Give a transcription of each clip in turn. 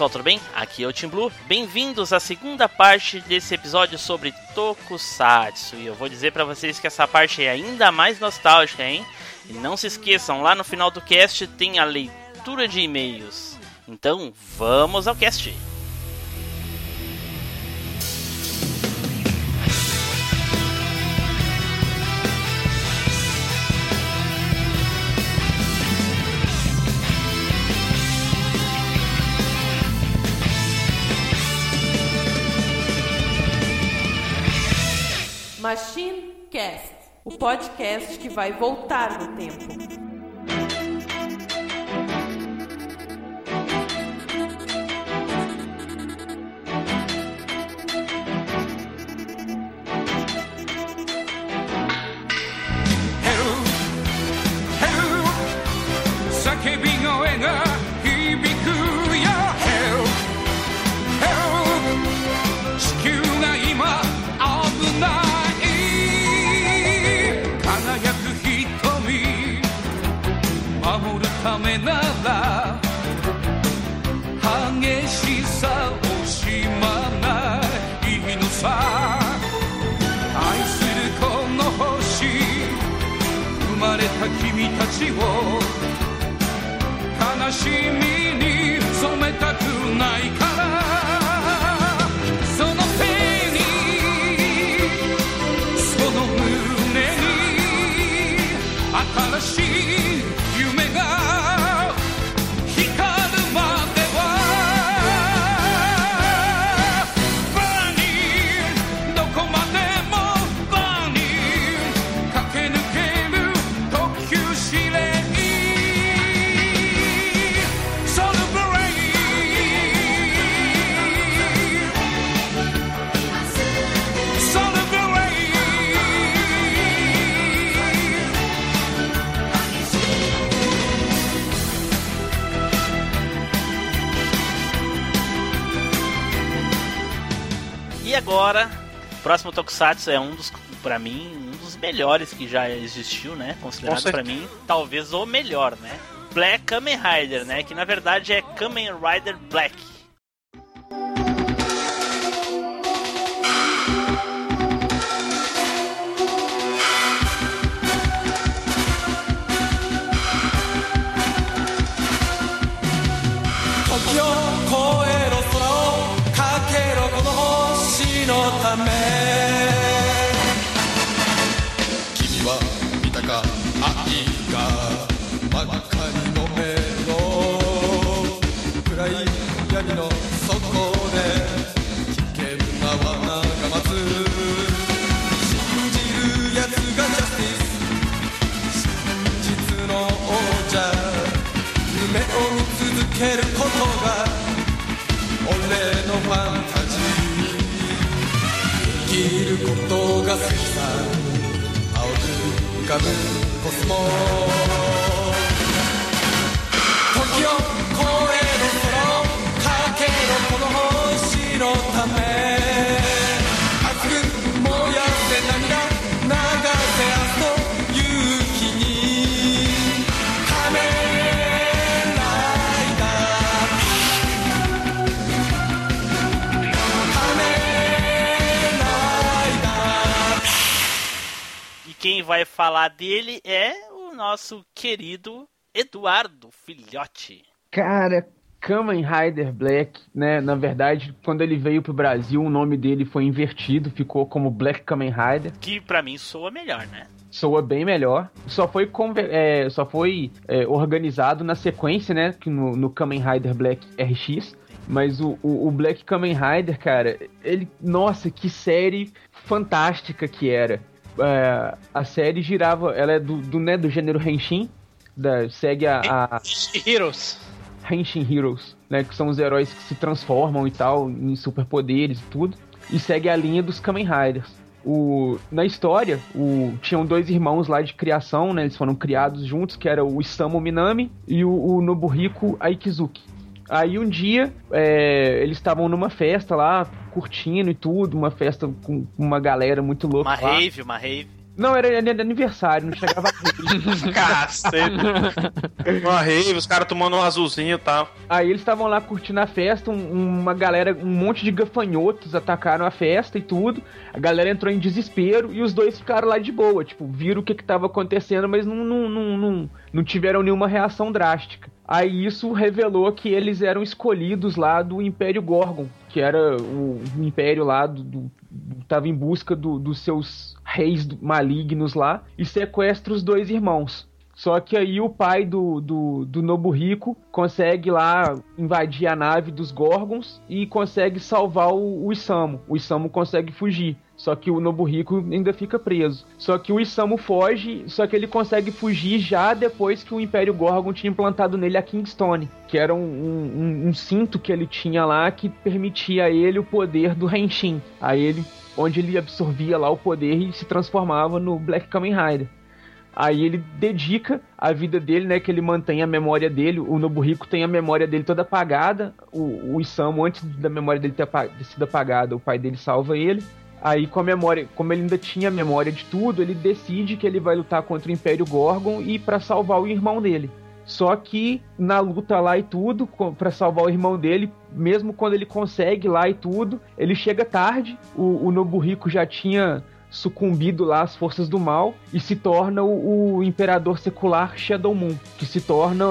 Pessoal, tudo bem? Aqui é o Team Blue. Bem-vindos à segunda parte desse episódio sobre Tokusatsu. E eu vou dizer para vocês que essa parte é ainda mais nostálgica, hein? E não se esqueçam, lá no final do cast tem a leitura de e-mails. Então, vamos ao cast. Podcast que vai voltar no tempo. しみ próximo Tokusatsu é um dos, para mim, um dos melhores que já existiu, né? Considerado para mim, talvez o melhor, né? Black Kamen Rider, né? Que na verdade é Kamen Rider Black. Quem vai falar dele é o nosso querido Eduardo Filhote. Cara, Kamen Rider Black, né? Na verdade, quando ele veio pro Brasil, o nome dele foi invertido, ficou como Black Kamen Rider. Que para mim soa melhor, né? Soa bem melhor. Só foi, é, só foi é, organizado na sequência, né? No, no Kamen Rider Black RX. Mas o, o, o, Black Kamen Rider, cara, ele. Nossa, que série fantástica que era é, a série girava, ela é do, do, né, do gênero Henshin, da, segue a, a Heroes. Henshin Heroes, né, que são os heróis que se transformam e tal, em superpoderes e tudo, e segue a linha dos Kamen Riders. O, na história, o, tinham dois irmãos lá de criação, né, eles foram criados juntos, que era o Isamu Minami e o, o Nobuhiko Aikizuki. Aí um dia é, eles estavam numa festa lá, curtindo e tudo, uma festa com uma galera muito louca. Uma lá. rave, uma rave. Não, era, era aniversário, não chegava a Cacete. Uma rave, os caras tomando um azulzinho e tal. Aí eles estavam lá curtindo a festa, um- uma galera, um monte de gafanhotos atacaram a festa e tudo. A galera entrou em desespero e os dois ficaram lá de boa, tipo, viram o que que tava acontecendo, mas não, não, não, não, não tiveram nenhuma reação drástica. Aí isso revelou que eles eram escolhidos lá do Império Gorgon, que era o, império lá do, do- tava em busca do- dos seus reis malignos lá e sequestra os dois irmãos. Só que aí o pai do, do, do consegue lá invadir a nave dos Gorgons e consegue salvar o, o Isamu. O Isamu consegue fugir. Só que o Nobuhiko ainda fica preso. Só que o Isamu foge, só que ele consegue fugir já depois que o Império Gorgon tinha implantado nele a Kingstone, que era um, um- um- um cinto que ele tinha lá que permitia a ele o poder do Henshin. A ele, onde ele absorvia lá o poder e se transformava no Black Kamen Rider. Aí ele dedica a vida dele, né? Que ele mantém a memória dele. O Nobuhiko tem a memória dele toda apagada. O, o Isamu, antes da memória dele ter, ter sido apagada, o pai dele salva ele. Aí, com a memória, como ele ainda tinha a memória de tudo, ele decide que ele vai lutar contra o Império Gorgon e para salvar o irmão dele. Só que na luta lá e tudo, pra salvar o irmão dele, mesmo quando ele consegue lá e tudo, ele chega tarde. O, o Nobuhiko já tinha sucumbido lá às forças do mal e se torna o, o imperador secular Shadow Moon, que se torna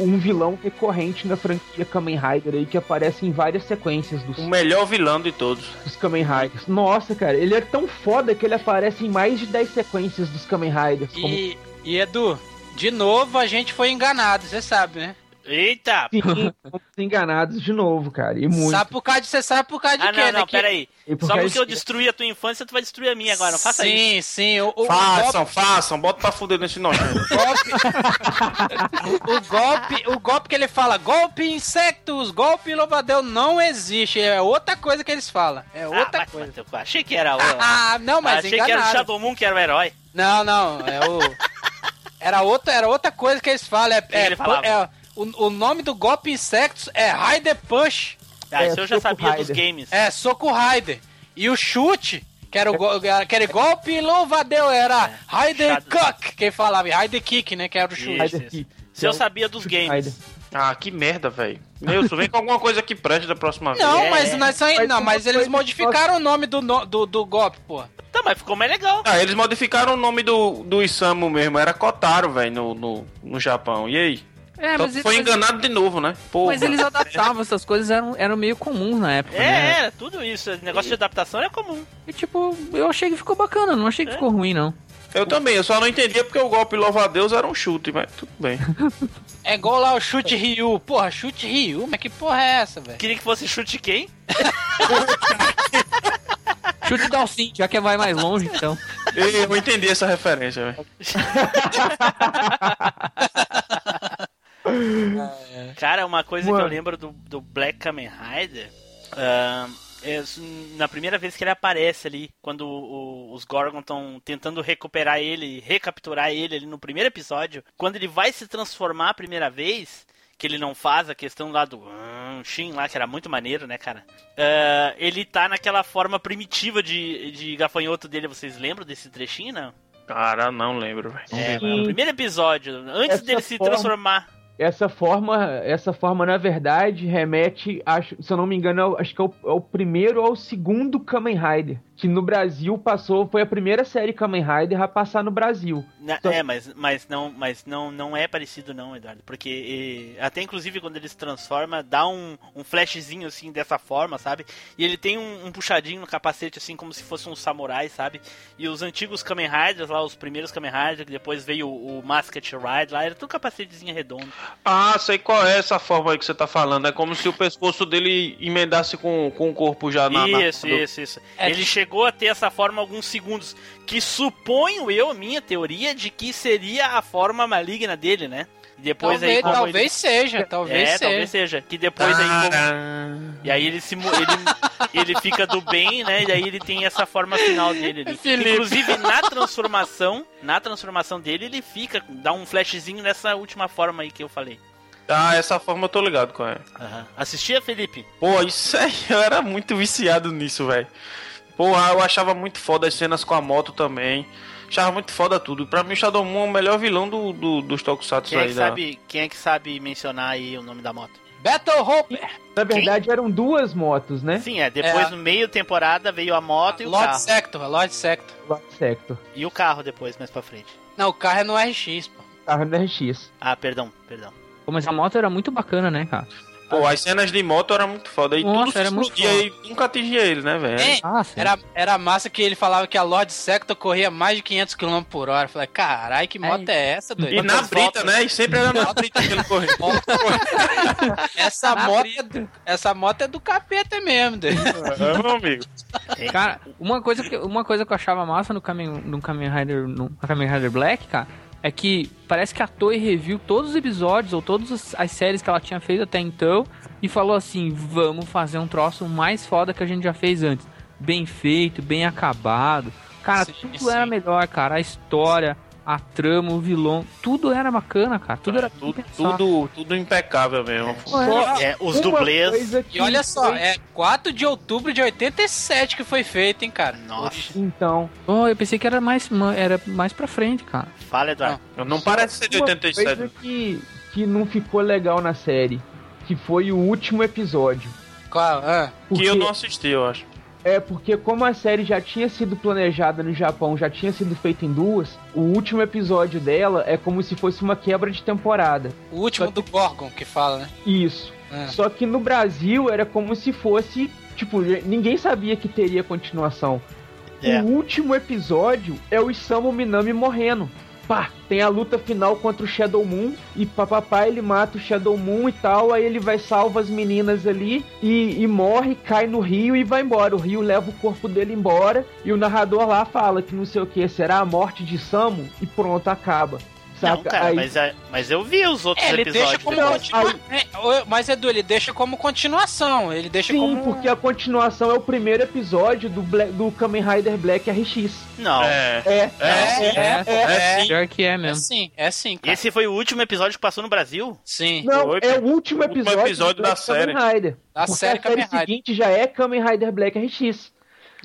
um vilão recorrente na franquia Kamen Rider aí que aparece em várias sequências dos, O melhor vilão de todos. dos Kamen Riders. Nossa, cara, ele é tão foda que ele aparece em mais de 10 sequências dos Kamen Riders. como- E, e Edu, de novo a gente foi enganado, você sabe, né? Eita! Sim, fomos enganados de novo, cara. E muito. Sabe por causa de você sabe por causa de Ah, quê, não, né? não, Que- pera aí. E por Só porque eu de- destruí a tua infância, tu vai destruir a minha agora. Não faça isso. sim, sim. O, o, o Façam, façam, bota pra fuder nesse nojento. golpe, o golpe, o golpe que ele fala, golpe insectos, golpe louvadeu, não existe. É outra coisa que eles falam. É Ah, outra vai coisa. cu. Achei que era o. Ah, não, mas Achei que era o. Shadow Moon que era o herói. Não, não, é o. Era outra, era outra coisa que eles falam. É, que é, ele falava? é- o, o nome do golpe insectos é Rider Punch. Ah, É, isso eu já Soco sabia dos games. É, Soco Rider. E o chute, que era o go- aquele golpe louvadeu, era É, Kick, quem falava, Rider Kick, né, que era o chute. Isso, isso. Se eu sabia dos games. Rider. Ah, que merda, velho. Nilson, vem com alguma coisa que preste da próxima vez. Não, É, mas, nós só- Mas não, mas eles que modificaram o nome do, no- do, do golpe, pô. Tá, mas ficou mais legal. Ah, eles modificaram o nome do, do Isamu mesmo, era Kotaro, velho, no, no, no Japão. E aí? É, Então foi enganado de novo, né? Pô, mas eles adaptavam essas coisas, eram, eram meio comuns na época, É, né? era tudo isso. Negócio de adaptação é comum. E tipo, eu achei que ficou bacana, não achei que É. ficou ruim, não. Eu também, eu só não entendia porque o golpe louva-a-Deus era um chute, mas tudo bem. É igual lá o chute Ryu. Porra, chute Ryu, mas que porra é essa, velho? Queria que fosse chute quem? Chute Dalcin, já que vai mais longe, então. Eu não entendi essa referência, velho. Cara, uma coisa que Mano. eu lembro do, do Black Kamen Rider. ahn, é, na primeira vez que ele aparece ali, quando o- o- os Gorgon estão tentando recuperar ele, recapturar ele ali no primeiro episódio, quando ele vai se transformar a primeira vez, que ele não faz a questão lá do hum, Shin lá, que era muito maneiro, né, cara? Ah, ele tá naquela forma primitiva de, de gafanhoto dele, vocês lembram desse trechinho, não? Cara, não lembro, velho. É, no primeiro episódio, antes Essa dele se forma- transformar. Essa forma, essa forma, na verdade, remete, acho, se eu não me engano, ao- acho que é o, é o primeiro ou o segundo Kamen Rider. Que no Brasil passou, foi a primeira série Kamen Rider a passar no Brasil. Na- Então- É, mas, mas, não, mas não, não é parecido não, Eduardo. Porque eh, até inclusive quando ele se transforma, dá um, um flashzinho assim dessa forma, sabe? E ele tem um, um puxadinho no capacete, assim, como se fosse um samurai, sabe? E os antigos Kamen Riders, lá, os primeiros Kamen Riders, que depois veio o, o Masked Ride lá, era tudo capacetezinho redondo. Ah, sei qual é essa forma aí que você tá falando. É como se o pescoço dele emendasse com, com o corpo já na. na- Isso, do- isso, isso. É ele que- chegou a ter essa forma alguns segundos, que suponho eu, minha teoria, de que seria a forma maligna dele, né? E depois Talvez, aí como ele- talvez seja, talvez é, seja. talvez seja. Que depois aí. como-. E aí ele se ele, ele fica do bem, né? E aí ele tem essa forma final dele. Inclusive na transformação, na transformação dele, ele fica, dá um flashzinho nessa última forma aí que eu falei. Ah, essa forma eu tô ligado com ela. Assistia, Felipe? Pô, isso aí, eu era muito viciado nisso, velho. Pô, eu achava muito foda as cenas com a moto também. Achava muito foda tudo. Pra mim, o Shadow Moon é o melhor vilão do, do- dos Tokusatsu Quem é, aí. que da- sabe, quem é que sabe mencionar aí o nome da moto? Battle Hope! Na verdade, eram duas motos, né? Sim, é. Depois, É. no meio temporada, veio a moto e o Lord carro. Sector, Lord Sector. Lord Sector. E o carro depois, mais pra frente. Não, o carro é no RX, pô. Carro no RX. Ah, perdão, perdão. Pô, mas a moto era muito bacana, né, cara? Pô, as cenas de moto eram muito foda. E Nossa, tudo era muito explodia e nunca atingia ele, né, velho? É, Ah. Era, era massa que ele falava que a Lord Sector corria mais de 500 km por hora. Eu falei, caralho, que moto é essa, doido? E na Quantas brita, fotos? né? E sempre era na brita que ele corria. Essa moto, é do, essa moto é do capeta mesmo, doido. É, meu amigo. Cara, uma coisa que, uma coisa que eu achava massa no Kamen, no Kamen Rider, no Kamen Rider Black, cara, é que parece que a Toei reviu todos os episódios ou todas as, as séries que ela tinha feito até então e falou assim: vamos fazer um troço mais foda que a gente já fez antes. Bem feito, bem acabado. Cara, Sim, tudo sim. era melhor, cara. A história, a trama, o vilão, tudo era bacana, cara. Tudo era Tudo, tudo, tudo impecável mesmo. É, os Uma dublês. que E olha só, foi- é 4 de outubro de 87 que foi feito, hein, cara. Nossa, Então, Oh, eu pensei que era mais, era mais pra frente, cara. fala, Eduardo. Não parece ser de uma 87. coisa que, que não ficou legal na série, que foi o último episódio. Qual? Ah, Que Porque, eu não assisti, eu acho. É porque como a série já tinha sido planejada no Japão, já tinha sido feita em duas, o último episódio dela é como se fosse uma quebra de temporada. o último do Gorgon que fala, né? Isso. Ah. Só que no Brasil era como se fosse, tipo, ninguém sabia que teria continuação. É. O último episódio é o Isamu Minami morrendo. Pá, tem a luta final contra o Shadow Moon e papapá ele mata o Shadow Moon e tal, aí ele vai salva as meninas ali e, e morre, cai no rio e vai embora. O rio leva o corpo dele embora e o narrador lá fala que não sei o que, será a morte de Samu e pronto, acaba. Não, Saca? cara, Aí- mas, é- mas eu vi os outros É, ele episódios. deixa como continua... é, ô, mas Edu, ele deixa como continuação. Ele deixa Sim, como. porque a continuação é o primeiro episódio do, Black- do Kamen Rider Black RX. Não. É. É, É, é, é, é, Pior que é é mesmo. sim, é sim, cara. Esse foi o último episódio que passou no Brasil? Sim. Não, Foi, é o último o último episódio, episódio da Black Kamen série. Rider. Da série a série Kamen Rider. seguinte já é Kamen Rider Black RX.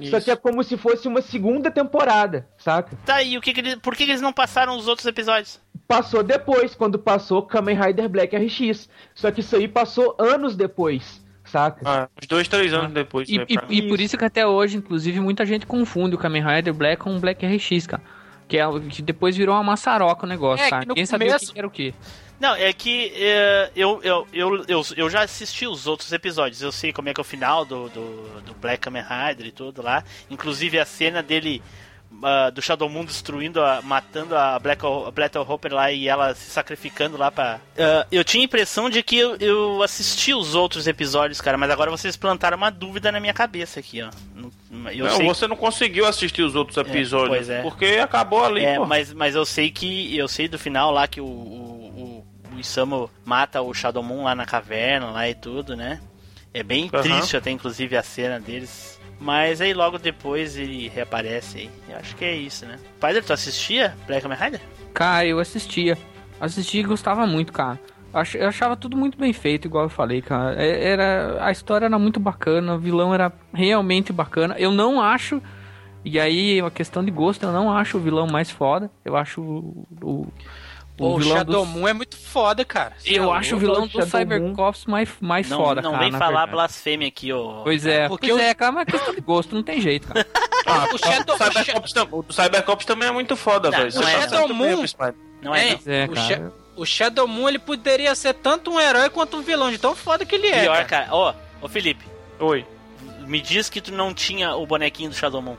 Só que é como se fosse uma segunda temporada, saca? Tá, e o que que eles, por que, que eles não passaram os outros episódios? Passou depois, quando passou Kamen Rider Black RX. Só que isso aí passou anos depois, saca? Ah, uns dois, três anos depois. E, né, e- e por isso que até hoje, inclusive, muita gente confunde o Kamen Rider Black com o Black RX, cara. Que, é, o- que depois virou uma maçaroca o negócio, É, no Ninguém sabia o começo- que que era o quê. Não, é que é, eu, eu, eu, eu, eu já assisti os outros episódios. Eu sei como é que é o final do, do, do Black Kamen Rider e tudo lá. Inclusive a cena dele. ah, do Shadow Moon destruindo, a, matando a Black, a Black Hopper lá e ela se sacrificando lá pra. Ah, eu tinha a impressão de que eu, eu assisti os outros episódios, cara, mas agora vocês plantaram uma dúvida na minha cabeça aqui, ó. Não- Eu não, sei você não conseguiu assistir os outros episódios. pois é. Porque acabou ali, É, pô. mas, mas eu sei que. Eu sei do final lá que o, o, o, Isamu mata o Shadow Moon lá na caverna lá e tudo, né? É bem Aham. triste até, inclusive, a cena deles. Mas aí logo depois ele reaparece aí. Eu acho que é isso, né? Padre, tu assistia Black Kamen Rider? Cara, eu assistia. Assistia e gostava muito, cara. Eu achava tudo muito bem feito, igual eu falei, cara. É- Era, a história era muito bacana, o vilão era realmente bacana. Eu não acho, e aí é uma questão de gosto, eu não acho o vilão mais foda. Eu acho o, o, Pô, o vilão Shadow dos- Moon é muito foda, cara. Eu acho o vilão do Cybercops mais, mais Não, foda, não cara. vem na falar verdade. blasfêmia aqui, ô. Pois é, Porque pois o- é, cara, mas é questão de gosto, não tem jeito, cara. Ah, o Shadow- o Cybercops, tam- o Cybercops também é muito foda, Não, velho. não é, tá não. certo Shadow mesmo, Moon-. Não é? É, não. É, o, cara. Sha- o Shadow Moon ele poderia ser tanto um herói quanto um vilão, de tão foda que ele é. Pior, cara. Ó, ô Felipe, Oi. me diz que tu não tinha o bonequinho do Shadow Moon.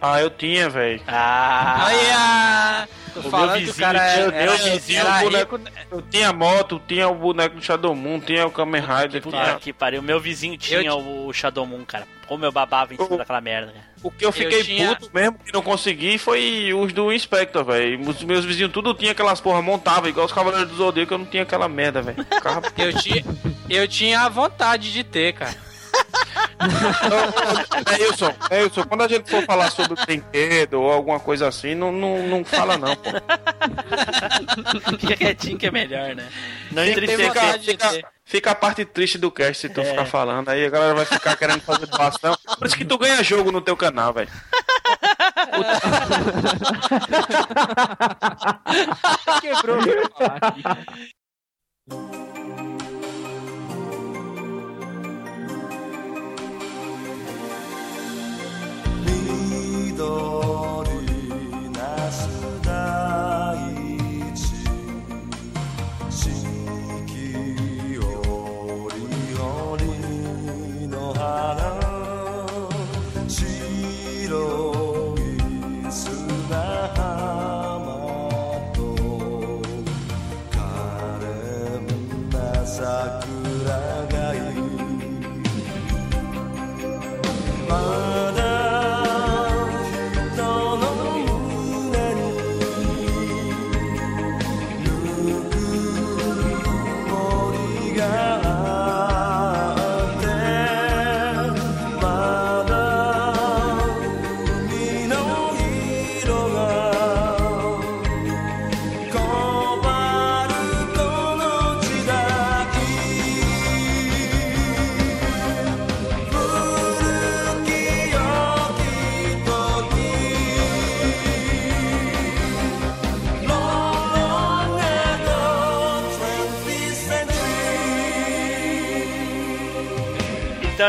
Ah, eu tinha, velho. Ah! Aí, ah, tô meu falando que o vizinho cara tinha- é, meu vizinho, era o rico. Eu tinha moto, tinha o boneco do Shadow Moon, tinha o Kamen Rider, Puta tinha... que pariu. Meu vizinho tinha Eu o Shadow Moon, cara. Como eu babava em cima Eu- daquela merda, cara. O que eu fiquei tinha- puto mesmo que não consegui foi os do Inspector, velho. Os meus vizinhos tudo tinha aquelas porra, montava igual os Cavaleiros do Zodíaco, eu não tinha aquela merda, velho. Ficava- Eu tinha, eu tinha a vontade de ter, cara. Neilson, Neilson, quando a gente for falar sobre brinquedo ou alguma coisa assim, não, não, não fala não, pô. Fica quietinho que é melhor, né? Não entristecer. Fica, fica a parte triste do cast se tu É. ficar falando. Aí a galera vai ficar querendo fazer doação. Por isso que tu ganha jogo no teu canal, velho. Quebrou. なす四季折々の花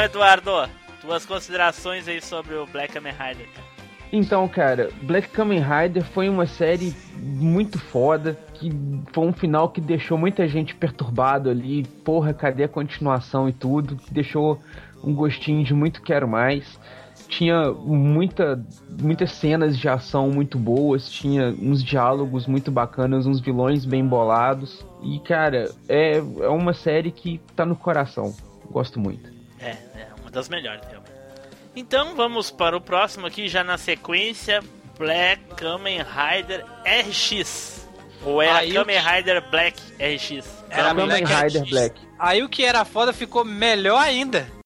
Eduardo, tuas considerações aí sobre o Black Kamen Rider, cara. Então, cara, Black Kamen Rider foi uma série muito foda, que foi um final que deixou muita gente perturbado ali, porra, cadê a continuação e tudo, que deixou um gostinho de muito quero mais. Tinha muita, muitas cenas de ação muito boas, tinha uns diálogos muito bacanas, uns vilões bem bolados. E, cara, é, é uma série que tá no coração. Gosto muito. Uma das melhores, realmente. Então, vamos para o próximo aqui, já na sequência, Black Kamen Rider RX. Ou é Aí Kamen que- Rider Black RX? Era Kamen Black Rider. Black. Aí o que era foda ficou melhor ainda.「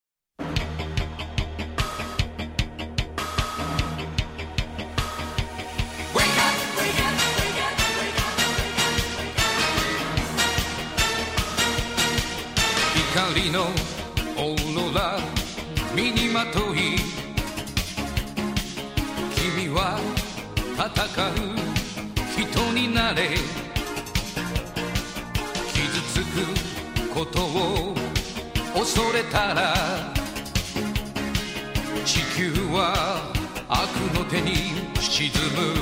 she to move.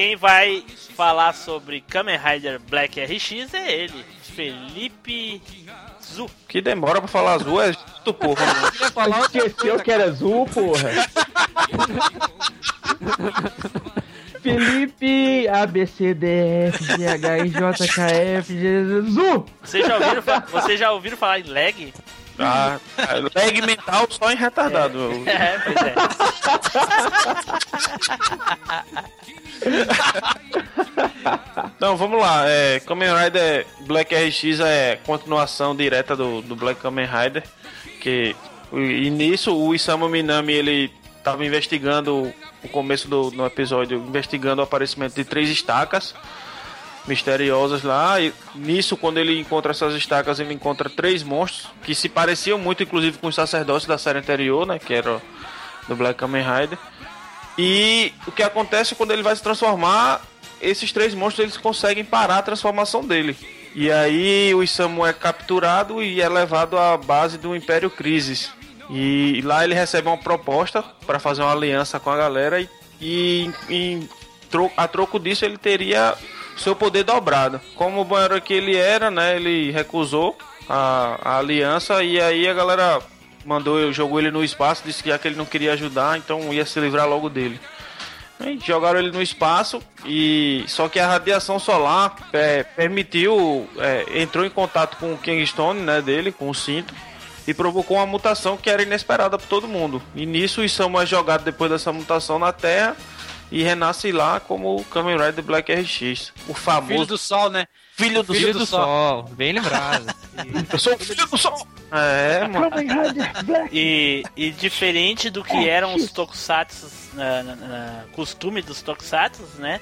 Quem vai falar sobre Kamen Rider Black RX é ele, Felipe Zu. Que demora pra falar azul é do porra. mano. Esqueceu que era azul, porra. Felipe, A, B, C, D, F, G, H, I, J, K, F, G, azul! Vocês já ouviram, vocês já ouviram falar em lag? Ah, lag mental só em retardado. É, pois é. Não, vamos lá. É, Kamen Rider Black RX é continuação direta do, do Black Kamen Rider. Que, e nisso o Isamu Minami ele estava investigando o começo do no episódio, investigando o aparecimento de três estacas misteriosas lá. E nisso, quando ele encontra essas estacas, ele encontra três monstros que se pareciam muito, inclusive, com os sacerdotes da série anterior, né? Que era do Black Kamen Rider. E o que acontece quando ele vai se transformar, esses três monstros eles conseguem parar a transformação dele. E aí o Isamu é capturado e é levado à base do Império Crisis. E lá ele recebe uma proposta para fazer uma aliança com a galera e, e tro- a troco disso ele teria seu poder dobrado. Como o banheiro que ele era, né, ele recusou a, a aliança e aí a galera mandou, jogou ele no espaço, disse que já que ele não queria ajudar, então ia se livrar logo dele. Aí jogaram ele no espaço e só que a radiação solar é, permitiu, é, entrou em contato com o Kingstone, né, dele, com o cinto e provocou uma mutação que era inesperada para todo mundo. E nisso o Isamu é jogado depois dessa mutação na Terra e renasce lá como o Kamen Rider Black RX, o Filho famoso do sol, né? filho do, Filho do Sol, bem lembrado. Eu sou o filho do sol. É, mano. Kamen Rider Black. E, e diferente do que eram os tokusatsu, na, na- na- costume dos tokusatsu, né?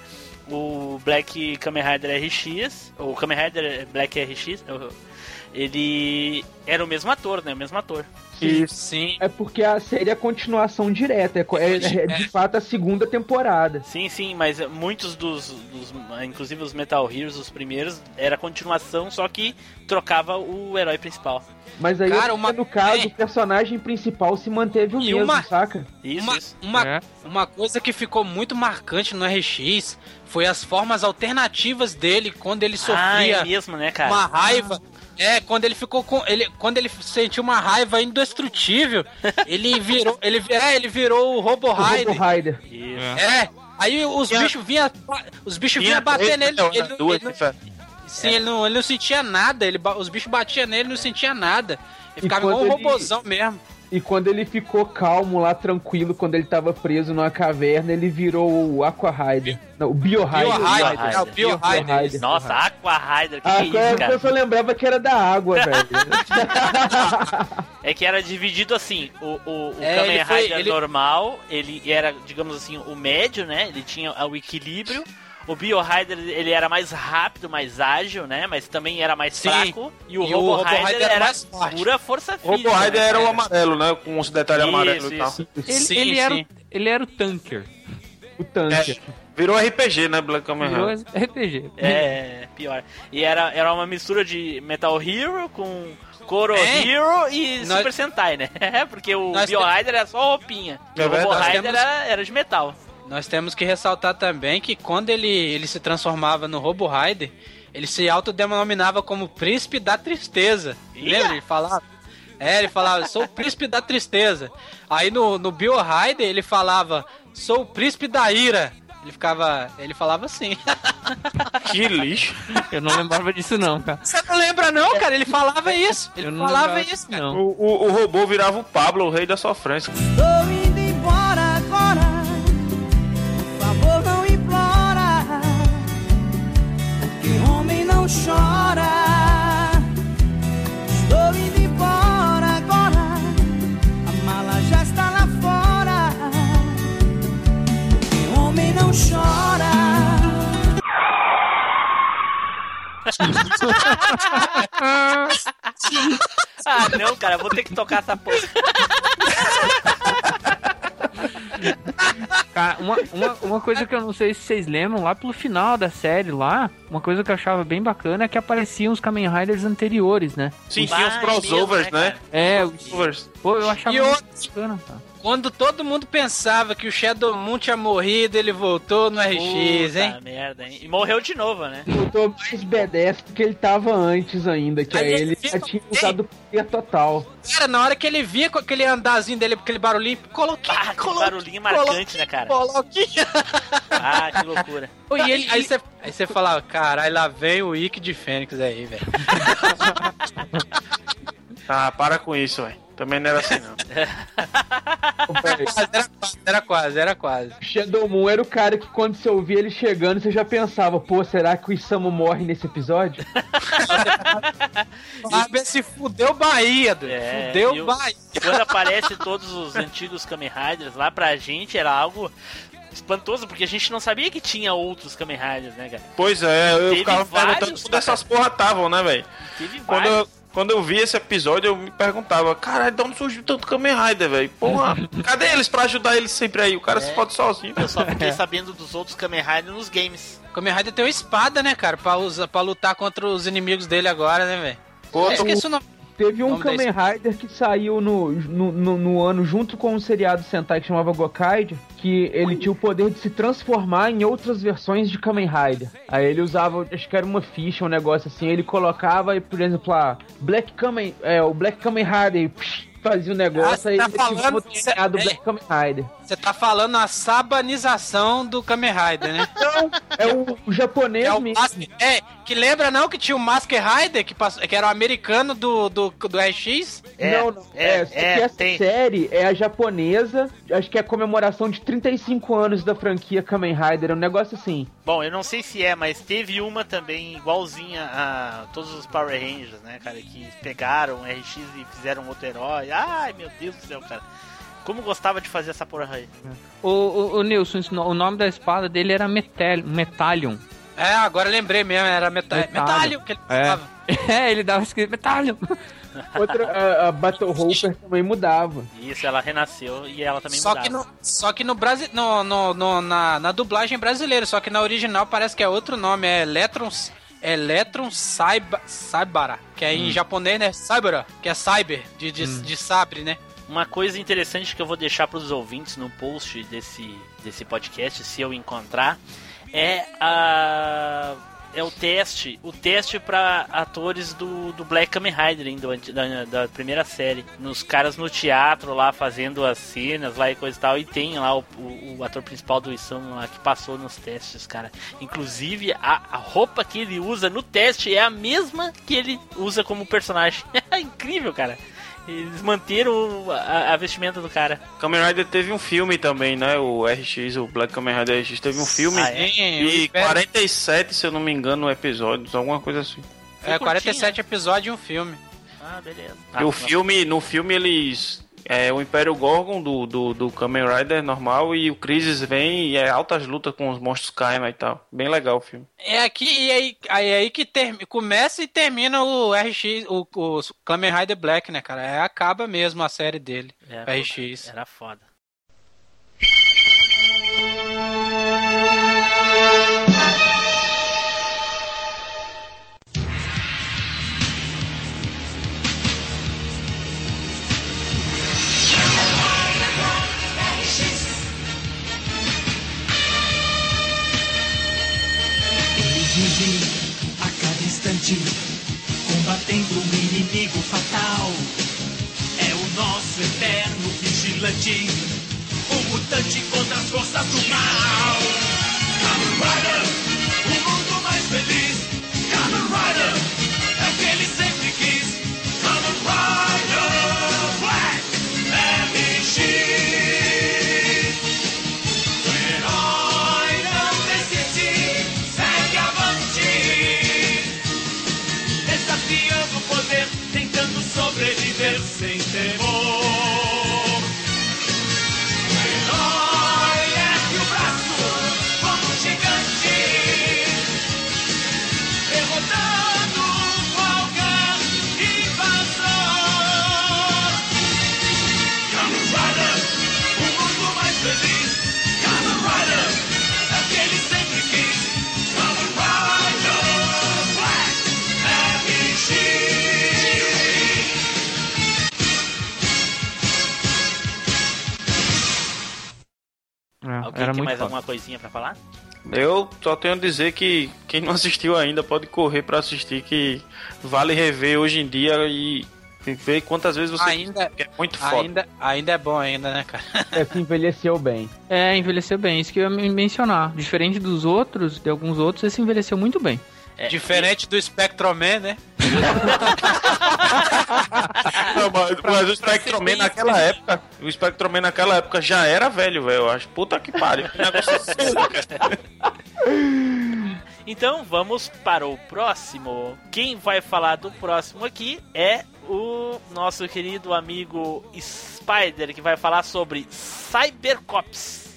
O Black Kamen Rider RX, o Kamen Rider Black RX, ele era o mesmo ator, né? O mesmo ator. Isso. Sim. É porque a série é a continuação direta, é, é- é de fato a segunda temporada. Sim, sim, mas muitos dos, dos- inclusive os Metal Heroes, os primeiros, era continuação, só que trocava o herói principal. Mas aí, Cara, uma- no caso, é. o personagem principal se manteve o E mesmo, uma- saca? Isso, Uma, isso. uma, É. uma coisa que ficou muito marcante no RX foi as formas alternativas dele quando ele Ah, sofria é mesmo, né, cara? uma raiva. É, quando ele ficou com. Ele, quando ele sentiu uma raiva indestrutível, ele virou. Ele, é, ele virou o Robo O Robo Rider. Rider. Isso. É. Aí os Tinha- bichos vinham. Os bichos vinham bater três, nele. não, Ele, duas, ele não- sim, ele não, ele não sentia nada. Ele, os bichos batiam nele e não sentia nada. Ele E ficava igual um robozão mesmo. E quando ele ficou calmo lá, tranquilo, quando ele tava preso numa caverna, ele virou o Aqua Rider. Não, o Bio Rider. Bio Rider. Rider. É o Bio Bio Rider. Rider. Nossa, Aqua Rider, que, Ah, que é isso, cara? eu só lembrava que era da água, velho. É que era dividido assim, o, o, o É, Kamen ele foi- Rider ele- normal, ele era, digamos assim, o médio, né? Ele tinha o equilíbrio. O Bio Rider, ele era mais rápido, mais ágil, né? Mas também era mais Sim. fraco. E o E o Robo, Rider, Rider era era mais forte. pura força O física. Robo Rider né, era o amarelo, né? Com os detalhes Isso, amarelos e tal. Ele, Sim, ele era, o- ele era o tanker. o tanque. Virou RPG, né? Black Kamen Virou. RPG. É, pior. E era, era uma mistura de Metal Hero com Koro É. Hero e Nós- Super Sentai, né? Porque o Bio Rider era só roupinha. É o Robo. Rider Temos- era, era de metal. Nós temos que ressaltar também que quando ele, ele se transformava no Robo Rider, ele se autodenominava como Príncipe da Tristeza. Ia! Lembra? Ele falava. É, ele falava, sou o Príncipe da Tristeza. Aí no, no Bio Rider ele falava, sou o Príncipe da Ira. Ele ficava. Ele falava assim. Que lixo. Eu não lembrava disso não, cara. Você não lembra, não, cara? Ele falava isso. Ele Eu não falava isso, cara. não. O, o, o robô virava o Pablo, o rei da sofrência. Tô Ah, não, cara, vou ter que tocar essa porra. Cara, uma, uma, uma coisa que eu não sei se vocês lembram, lá pelo final da série lá, uma coisa que eu achava bem bacana é que apareciam os Kamen Riders anteriores, né? Sim, Ah, tinha os crossovers, né, né? É, os- Crossovers. pô, eu achava E muito outro- bacana, cara. Quando todo mundo pensava que o Shadow Moon tinha morrido, ele voltou no RX, Puta hein? merda, hein? E morreu de novo, né? Voltou mais B10 do que ele tava antes ainda, que Aí aí ele já tinha usado o poder total. Cara, na hora que ele via com aquele andazinho dele, aquele barulhinho, coloquei, Ah, que coloquei, barulhinho marcante, né, cara? coloquei. Ah, que loucura. E ele, aí você aí você falava, caralho, lá vem o Ike de Fênix aí, velho. Ah, para com isso, velho. Também não era assim, não. Era quase, era quase, era quase. Shadow Moon era o cara que quando você ouvia ele chegando, você já pensava, pô, será que o Isamu morre nesse episódio? Ah, se fudeu Bahia, doido. É, fudeu e o- Bahia. Quando aparece todos os antigos Kamen Riders lá, pra gente era algo espantoso, porque a gente não sabia que tinha outros Kamen Riders, né, cara? Pois é, eu Teve ficava perguntando onde essas porra estavam, né, velho? Quando vários. Quando eu vi esse episódio, eu me perguntava, caralho, de onde surgiu tanto Kamen Rider, velho? Porra, cadê eles pra ajudar eles sempre aí? O cara se pode sozinho. Eu só fiquei sabendo dos outros Kamen Riders nos games. Kamen Rider tem uma espada, né, cara, pra, usar, pra lutar contra os inimigos dele agora, né, velho? Pô, Eu esqueci o nome. Teve um Kamen Rider que saiu no, no, no, no ano junto com um seriado Sentai que chamava Gokaid, que ele tinha o poder de se transformar em outras versões de Kamen Rider. Aí ele usava, acho que era uma ficha, um negócio assim, ele colocava, por exemplo, a Black Kamen, é, o Black Kamen Rider, psh, fazia o negócio Ah, aí tá falando- o DNA do cê- Black Kamen Rider. Você tá falando a sabanização do Kamen Rider, né? Não, é o, o japonês É mesmo. É, que lembra não que tinha o Masker Rider, que, passou, que era o americano do, do, do RX? É, não, não. é, É, é, que essa tem. série é a japonesa, acho que é a comemoração de 35 anos da franquia Kamen Rider, é um negócio assim. Bom, eu não sei se é, mas teve uma também igualzinha a todos os Power Rangers, né, cara? Que pegaram o RX e fizeram outro herói. Ai, meu Deus do céu, cara. Como gostava de fazer essa porra aí. O, o, o Nilson, o nome da espada dele era Metal, Metallion. É, agora eu lembrei mesmo, era meta Metallion. Metallion que ele É. falava. É, ele dava escrito Metallion. Outra, a, a Battle Hopper também mudava. Isso, ela renasceu e ela também Só mudava. que, no, só que no Brasil, no, no, no- na, na dublagem brasileira, só que na original parece que é outro nome, é Electron, Electron Saiba, Saibara, que é em japonês, né? Saibara, que é cyber, de, de, de sabre, né? Uma coisa interessante que eu vou deixar para os ouvintes no post desse, desse podcast, se eu encontrar, é a é o teste, o teste para atores do, do Black Kamen Rider da, da primeira série, nos caras no teatro lá fazendo as cenas lá e coisa e tal, e tem lá o, o, o ator principal do Isamu lá que passou nos testes, cara. Inclusive a, a roupa que ele usa no teste é a mesma que ele usa como personagem. É incrível, cara. Eles manteram a, a vestimenta do cara. Kamen Rider teve um filme também, né? O RX, o Black Kamen Rider RX teve um filme. Ah, é? E espero- 47, se eu não me engano, episódios, alguma coisa assim. É, curtinho, 47 episódios e um filme. Ah, beleza. e Ah, o não. filme, no filme eles. É o Império Gorgon do, do, do Kamen Rider normal e o Crisis vem e é altas lutas com os monstros Kaima e tal. Bem legal o filme. É aqui e aí, aí, aí que termi- começa e termina o RX, o, o Kamen Rider Black, né, cara? É, acaba mesmo a série dele, É, o RX. Era foda. Instante combatendo um inimigo fatal. É o nosso eterno vigilante, um mutante contra as forças do mal. Alguém era tem muito mais foda. alguma coisinha pra falar? Eu só tenho a dizer que quem não assistiu ainda pode correr pra assistir, que vale rever hoje em dia e ver quantas vezes você Ainda, é muito foda. ainda, ainda é bom ainda, né, cara? Essa envelheceu bem. É, envelheceu bem, isso que eu ia men- mencionar. Diferente dos outros, de alguns outros, esse envelheceu muito bem. É, Diferente do Spectroman, né? Não, mas, mas o Spectroman naquela época, o Spectroman naquela época já era velho, velho. Eu acho. Puta que pariu. Que negócio. Então vamos para o próximo. Quem vai falar do próximo aqui é o nosso querido amigo Spider, que vai falar sobre Cybercops.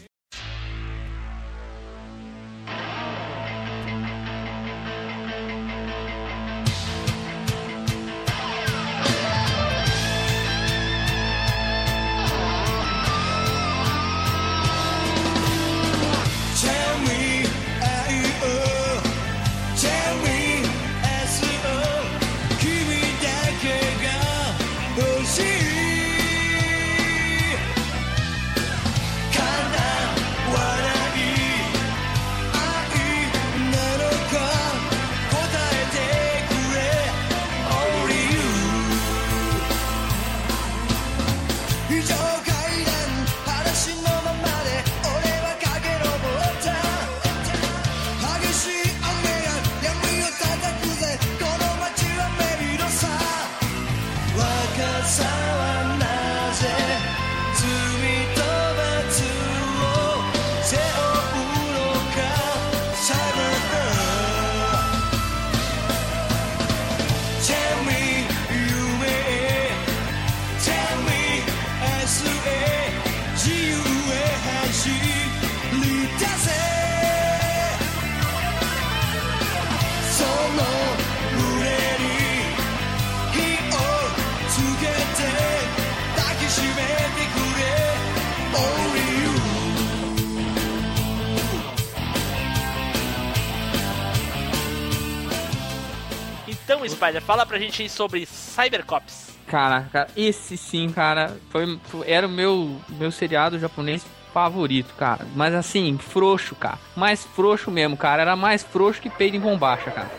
Então, Spider, fala pra gente aí sobre Cybercops. Cara, cara, esse sim, cara, foi, foi- era o meu, meu seriado japonês favorito, cara. Mas assim, frouxo, cara. Mais frouxo mesmo, cara. Era mais frouxo que peido em bombacha, cara.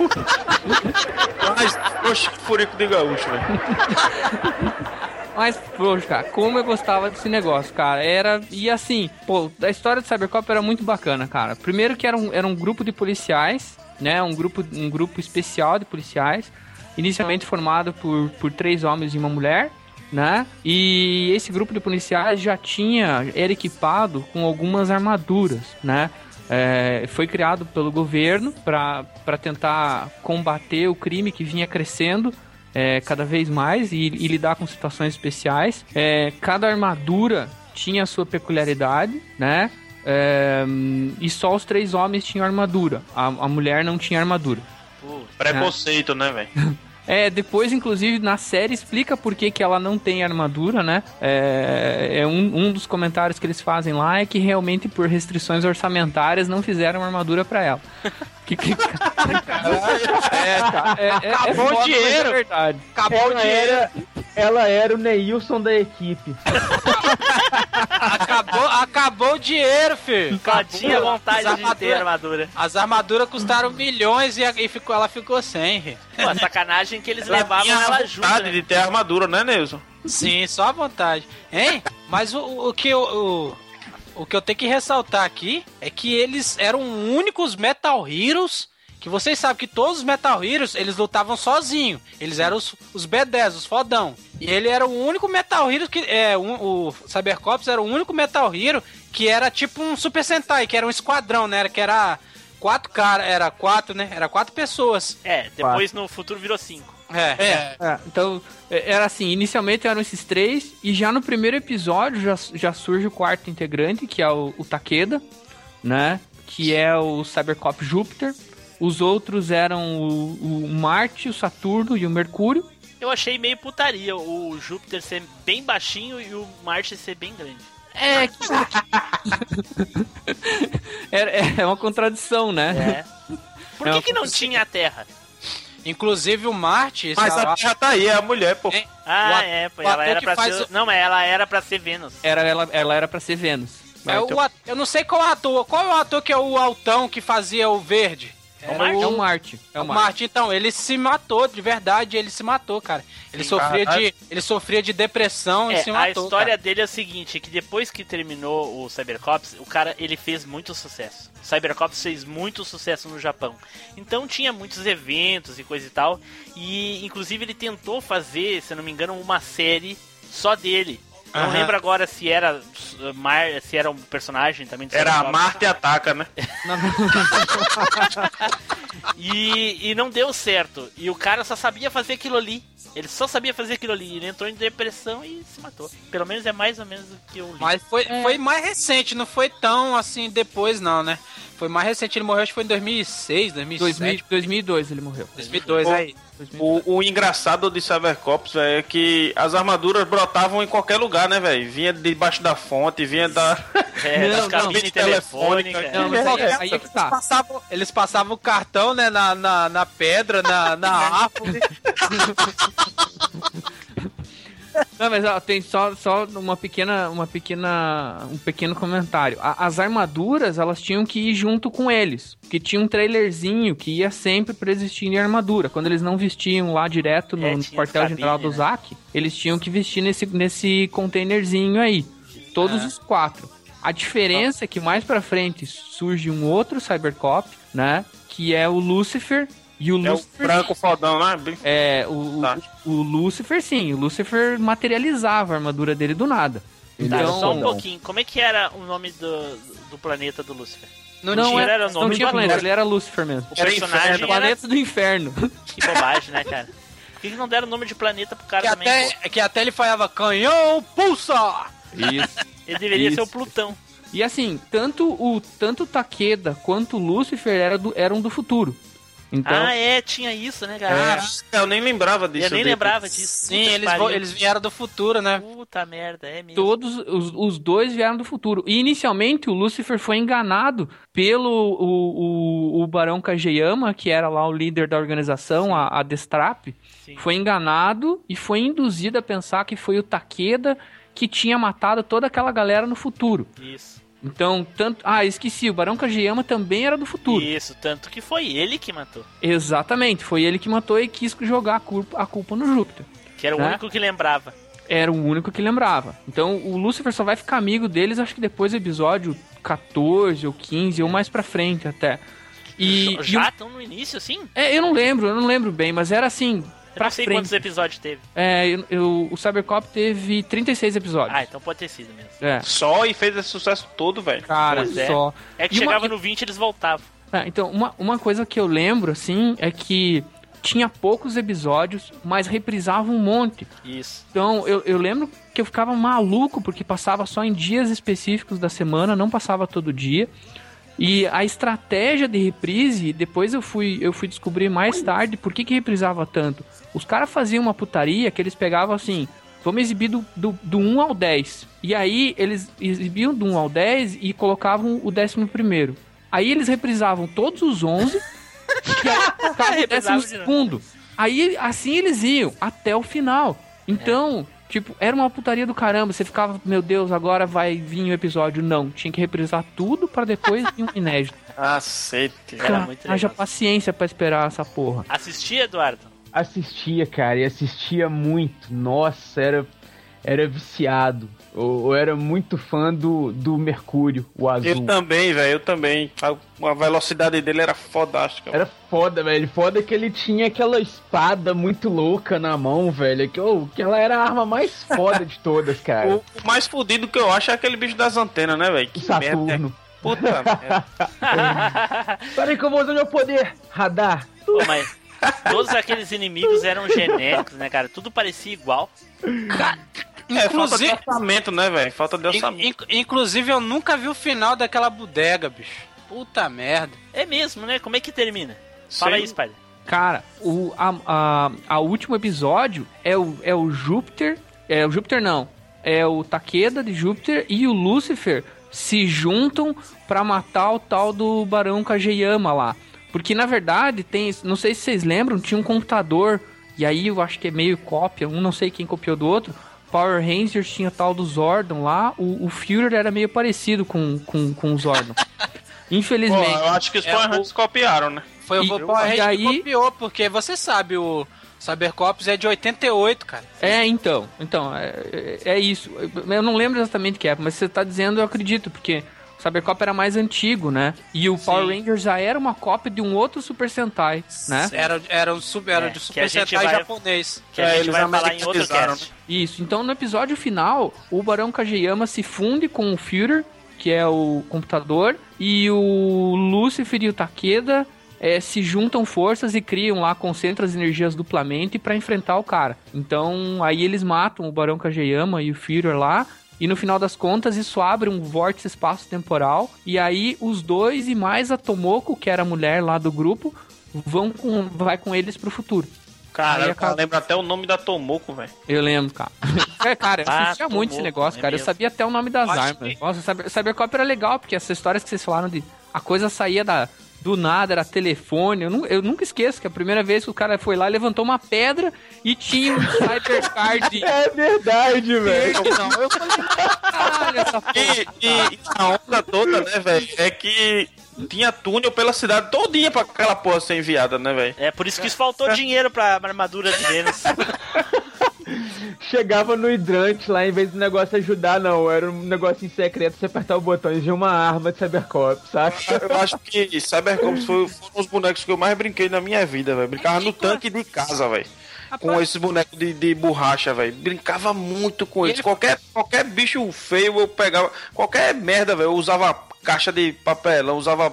Mas, oxe, que furico de gaúcho, velho. Mais frouxo, cara. Como eu gostava desse negócio, cara. Era. E assim, pô, a história do Cybercop era muito bacana, cara. Primeiro que era um, era um grupo de policiais, né? Um grupo, um grupo especial de policiais. Inicialmente formado por, por três homens e uma mulher. Né? E esse grupo de policiais já tinha, era equipado com algumas armaduras, né? É, foi criado pelo governo para tentar combater o crime que vinha crescendo é, cada vez mais e, e lidar com situações especiais. É, cada armadura tinha a sua peculiaridade, né? É, e só os três homens tinham armadura. A, a mulher não tinha armadura. Preconceito, né, velho? É, depois, inclusive, na série explica por que, que ela não tem armadura, né? É, é um, um dos comentários que eles fazem lá é que realmente por restrições orçamentárias não fizeram armadura pra ela. Que, que... é, é, é, é Acabou o foda, mas dinheiro. É verdade. Acabou o Ela dinheiro. era, ela era o Neilson da equipe. Acabou, acabou o dinheiro, filho. Só tinha vontade As de ter armaduras- armadura. As armaduras custaram milhões e, a- e ficou, ela ficou sem. filho. Pô, a sacanagem que eles Ela levavam tinha ela vontade junto. Né? de ter armadura, né, Nilson? Sim, só à vontade. Hein? Mas o, o que eu. O, o que eu tenho que ressaltar aqui é que eles eram únicos Metal Heroes. Que vocês sabem que todos os Metal Heroes eles lutavam sozinhos. Eles eram os, os B10, os fodão. E ele era o único Metal Hero que. É, um- o Cybercops era o único Metal Hero que era tipo um Super Sentai, que era um esquadrão, né? Que era quatro caras. Era quatro, né? Era quatro pessoas. É, depois no futuro virou cinco. É, é. É, então, é, era assim, inicialmente eram esses três, e já no primeiro episódio já, já surge o quarto integrante, que é o, o Takeda, né? Que é o Cybercop Júpiter. Os outros eram o, o Marte, o Saturno e o Mercúrio. Eu achei meio putaria o Júpiter ser bem baixinho e o Marte ser bem grande. É, que... é, é uma contradição, né? É. Por É que, uma que não tinha a Terra? Inclusive o Marte. Mas a Terra tá aí, é a mulher, pô. Ah, O é, pô, ela era pra faz ser. o- Não, mas ela era pra ser Vênus. Era, ela, ela era pra ser Vênus. É o at- eu não sei qual ator. Qual é o ator que é o altão que fazia o verde? É, o, é o Marte. É o Marte. Marte, então, ele se matou, de verdade, ele se matou, cara. Ele sofria de ele sofria de depressão e É, se a matou. história cara. dele é o seguinte, que depois que terminou o Cybercops, o cara, ele fez muito sucesso. O Cybercops fez muito sucesso no Japão. Então tinha muitos eventos e coisa e tal, e inclusive ele tentou fazer, se não me engano, uma série só dele. Não Aham. lembro agora se era Mar, se era um personagem também do Era a Cybercops. Marte ataca, né? E, e não deu certo. E o cara só sabia fazer aquilo ali. Ele só sabia fazer aquilo ali. Ele entrou em depressão e se matou. Pelo menos é mais ou menos o que eu li. Mas foi, foi mais recente, não foi tão assim depois não, né? Foi mais recente, ele morreu acho que foi em 2006, 2007, 2000, 2002 ele morreu. 2002 Pô, aí. O, o engraçado de Cybercops, é que as armaduras brotavam em qualquer lugar, né, velho? Vinha debaixo da fonte, vinha da. É, Não, das não, cabines cabine telefônicas. telefônica. Não, mas aí, é que tá. Passavam- eles passavam o cartão, né, na, na, na pedra, na, na árvore. Não, mas ó, tem só, só uma pequena, uma pequena, um pequeno comentário. A- as armaduras, elas tinham que ir junto com eles, que tinha um trailerzinho que ia sempre pra eles vestirem armadura. Quando eles não vestiam lá direto no, É, no quartel-general do né? ZAC, eles tinham que vestir nesse, nesse containerzinho aí. Todos Ah. os quatro. A diferença é que mais pra frente surge um outro Cybercop, né? Que é o Lucifer. E o É o Lucifer branco fodão, né? Bem- é, o, o- Tá. o, Lucifer, sim. O Lucifer materializava a armadura dele do nada. Ele era só um fodão. pouquinho. Como é que era o nome do, do planeta do Lúcifer? Não, Não, tinha. era, era o não nome tinha do planeta, planeta. ele era Lucifer mesmo. O Era personagem inferno. era... Planeta do inferno. Que bobagem, né, cara? Por que, que não deram o nome de planeta pro cara Que também? até, pô? que até ele falava canhão, pulsa! Isso. Ele deveria Isso. ser o Plutão. E assim, tanto o tanto o Takeda quanto o Lucifer era do- eram do futuro. Então, Ah, é, tinha isso, né, cara? Caraca, eu nem lembrava disso. eu nem dele. lembrava disso. Sim, Puta eles, pariu. eles vieram do futuro, né? Puta merda, é mesmo. todos os, os dois vieram do futuro. E inicialmente o Lúcifer foi enganado pelo o, o, o Barão Kageyama, que era lá o líder da organização, a, a Destrap. Sim. Foi enganado e foi induzido a pensar que foi o Takeda que tinha matado toda aquela galera no futuro. Isso. Então, tanto. Ah, esqueci, o Barão Kageyama também era do futuro. Isso, tanto que foi ele que matou. Exatamente, foi ele que matou e quis jogar a culpa, a culpa no Júpiter. Que era o Né? único que lembrava. Era o único que lembrava. Então o Lucifer só vai ficar amigo deles, acho que depois do episódio 14 ou 15, ou mais pra frente até. E, Já o- estão no início, assim? é, eu não lembro, eu não lembro bem, mas era assim, pra não sei quantos frente. episódios teve. É, eu, eu- o Cybercop teve 36 episódios. Ah, então pode ter sido mesmo. É, Só e fez esse sucesso todo, velho. cara, Pois é. só. É que E uma- chegava no 20 eles voltavam. É, então, uma, uma coisa que eu lembro, assim, é que tinha poucos episódios, mas reprisava um monte. Isso. Então, eu, eu lembro que eu ficava maluco porque passava só em dias específicos da semana, não passava todo dia. E a estratégia de reprise, depois eu fui, eu fui descobrir mais tarde por que, que reprisava tanto. Os caras faziam uma putaria que eles pegavam assim, vamos exibir do, do, do 1 ao 10. E aí eles exibiam do 1 ao 10 e colocavam o décimo primeiro. Aí eles reprisavam todos os 11 e aí colocavam o Reprisava décimo de novo. segundo. Aí assim eles iam até o final. Então, tipo, era uma putaria do caramba. Você ficava, meu Deus, agora vai vir o episódio. Não, tinha que reprisar tudo pra depois vir um inédito. Cacete. Era muito legal. Haja paciência pra esperar essa porra. Assistia, Eduardo? Assistia, cara, e assistia muito. Nossa, era, era viciado. Eu, eu era muito fã do, do Mercúrio, o azul. Eu também, velho, eu também. A, a velocidade dele era fodástica. Era foda, velho. Foda que ele tinha aquela espada muito louca na mão, velho. Que, oh, que ela era a arma mais foda de todas, cara. O, o mais fudido que eu acho é aquele bicho das antenas, né, velho? Que merda. Saturno. Puta merda. Peraí que eu vou usar meu poder. Radar. Pô, mas todos aqueles inimigos eram genéricos, né, cara? Tudo parecia igual. É, falta de Inclusive, orçamento, né, velho? Falta de in- orçamento. in- inclusive, eu nunca vi o final daquela bodega, bicho. Puta merda. É mesmo, né? Como é que termina? Fala Sei. aí, Spider. Cara, o a, a, a último episódio é o, é o Júpiter. É o Júpiter não. É o Takeda de Júpiter e o Lúcifer se juntam pra matar o tal do Barão Kageyama lá. Porque na verdade tem. Não sei se vocês lembram, tinha um computador. E aí eu acho que é meio cópia, um não sei quem copiou do outro. Power Rangers tinha tal do Zordon lá. O, o Führer era meio parecido com, com, com o Zordon. Pô, Infelizmente. eu acho que os É, Power o- Rangers copiaram, né? Foi E- o Power e Ranger aí- que copiou, porque você sabe, o Cybercops é de 88, cara. É, então, então, é, é- é isso. Eu não lembro exatamente o que é, mas você tá dizendo, eu acredito, porque Cybercop era mais antigo, né? E o Power Ranger já era uma cópia de um outro Super Sentai, né? Era, era, um sub, era É, de Super Sentai vai- japonês. Que a É, gente eles vai falar em outro americanizaram, cast. Isso. Então, no episódio final, o Barão Kageyama se funde com o Führer, que é o computador, e o Lucifer e o Takeda eh, se juntam forças e criam lá, concentram as energias duplamente para enfrentar o cara. Então, aí eles matam o Barão Kageyama e o Führer lá, e no final das contas, isso abre um vórtice espaço-temporal. E aí, os dois e mais a Tomoko, que era a mulher lá do grupo, vão com, vai com eles pro futuro. Cara, eu acaba- lembro até o nome da Tomoko, velho. Eu lembro, cara. É, cara, eu Ah, assistia muito esse negócio, é cara. Eu sabia até o nome das Acho armas. que- Nossa, Cyber, Cybercop era legal, porque essas histórias que vocês falaram de. A coisa saía da, do nada, era telefone. Eu, eu nunca esqueço que a primeira vez que o cara foi lá, levantou uma pedra e tinha um Cybercard. É verdade, velho. Não, eu falei, caralho, essa porra. E, e- e a onda toda, né, velho, é que tinha túnel pela cidade todinha pra aquela porra ser enviada, né, velho? É por isso que isso faltou dinheiro pra armadura de Vênus. Chegava no hidrante lá, em vez do negócio ajudar, não. Era um negócio em secreto, você apertar o botão e de uma arma de Cybercop, saca? Eu acho que Cybercops foi foram os bonecos que eu mais brinquei na minha vida, velho. Brincava no tanque de casa, velho. Com esses bonecos de, de borracha, velho. Brincava muito com eles. Qualquer, qualquer bicho feio eu pegava. Qualquer merda, velho. Eu usava caixa de papelão, usava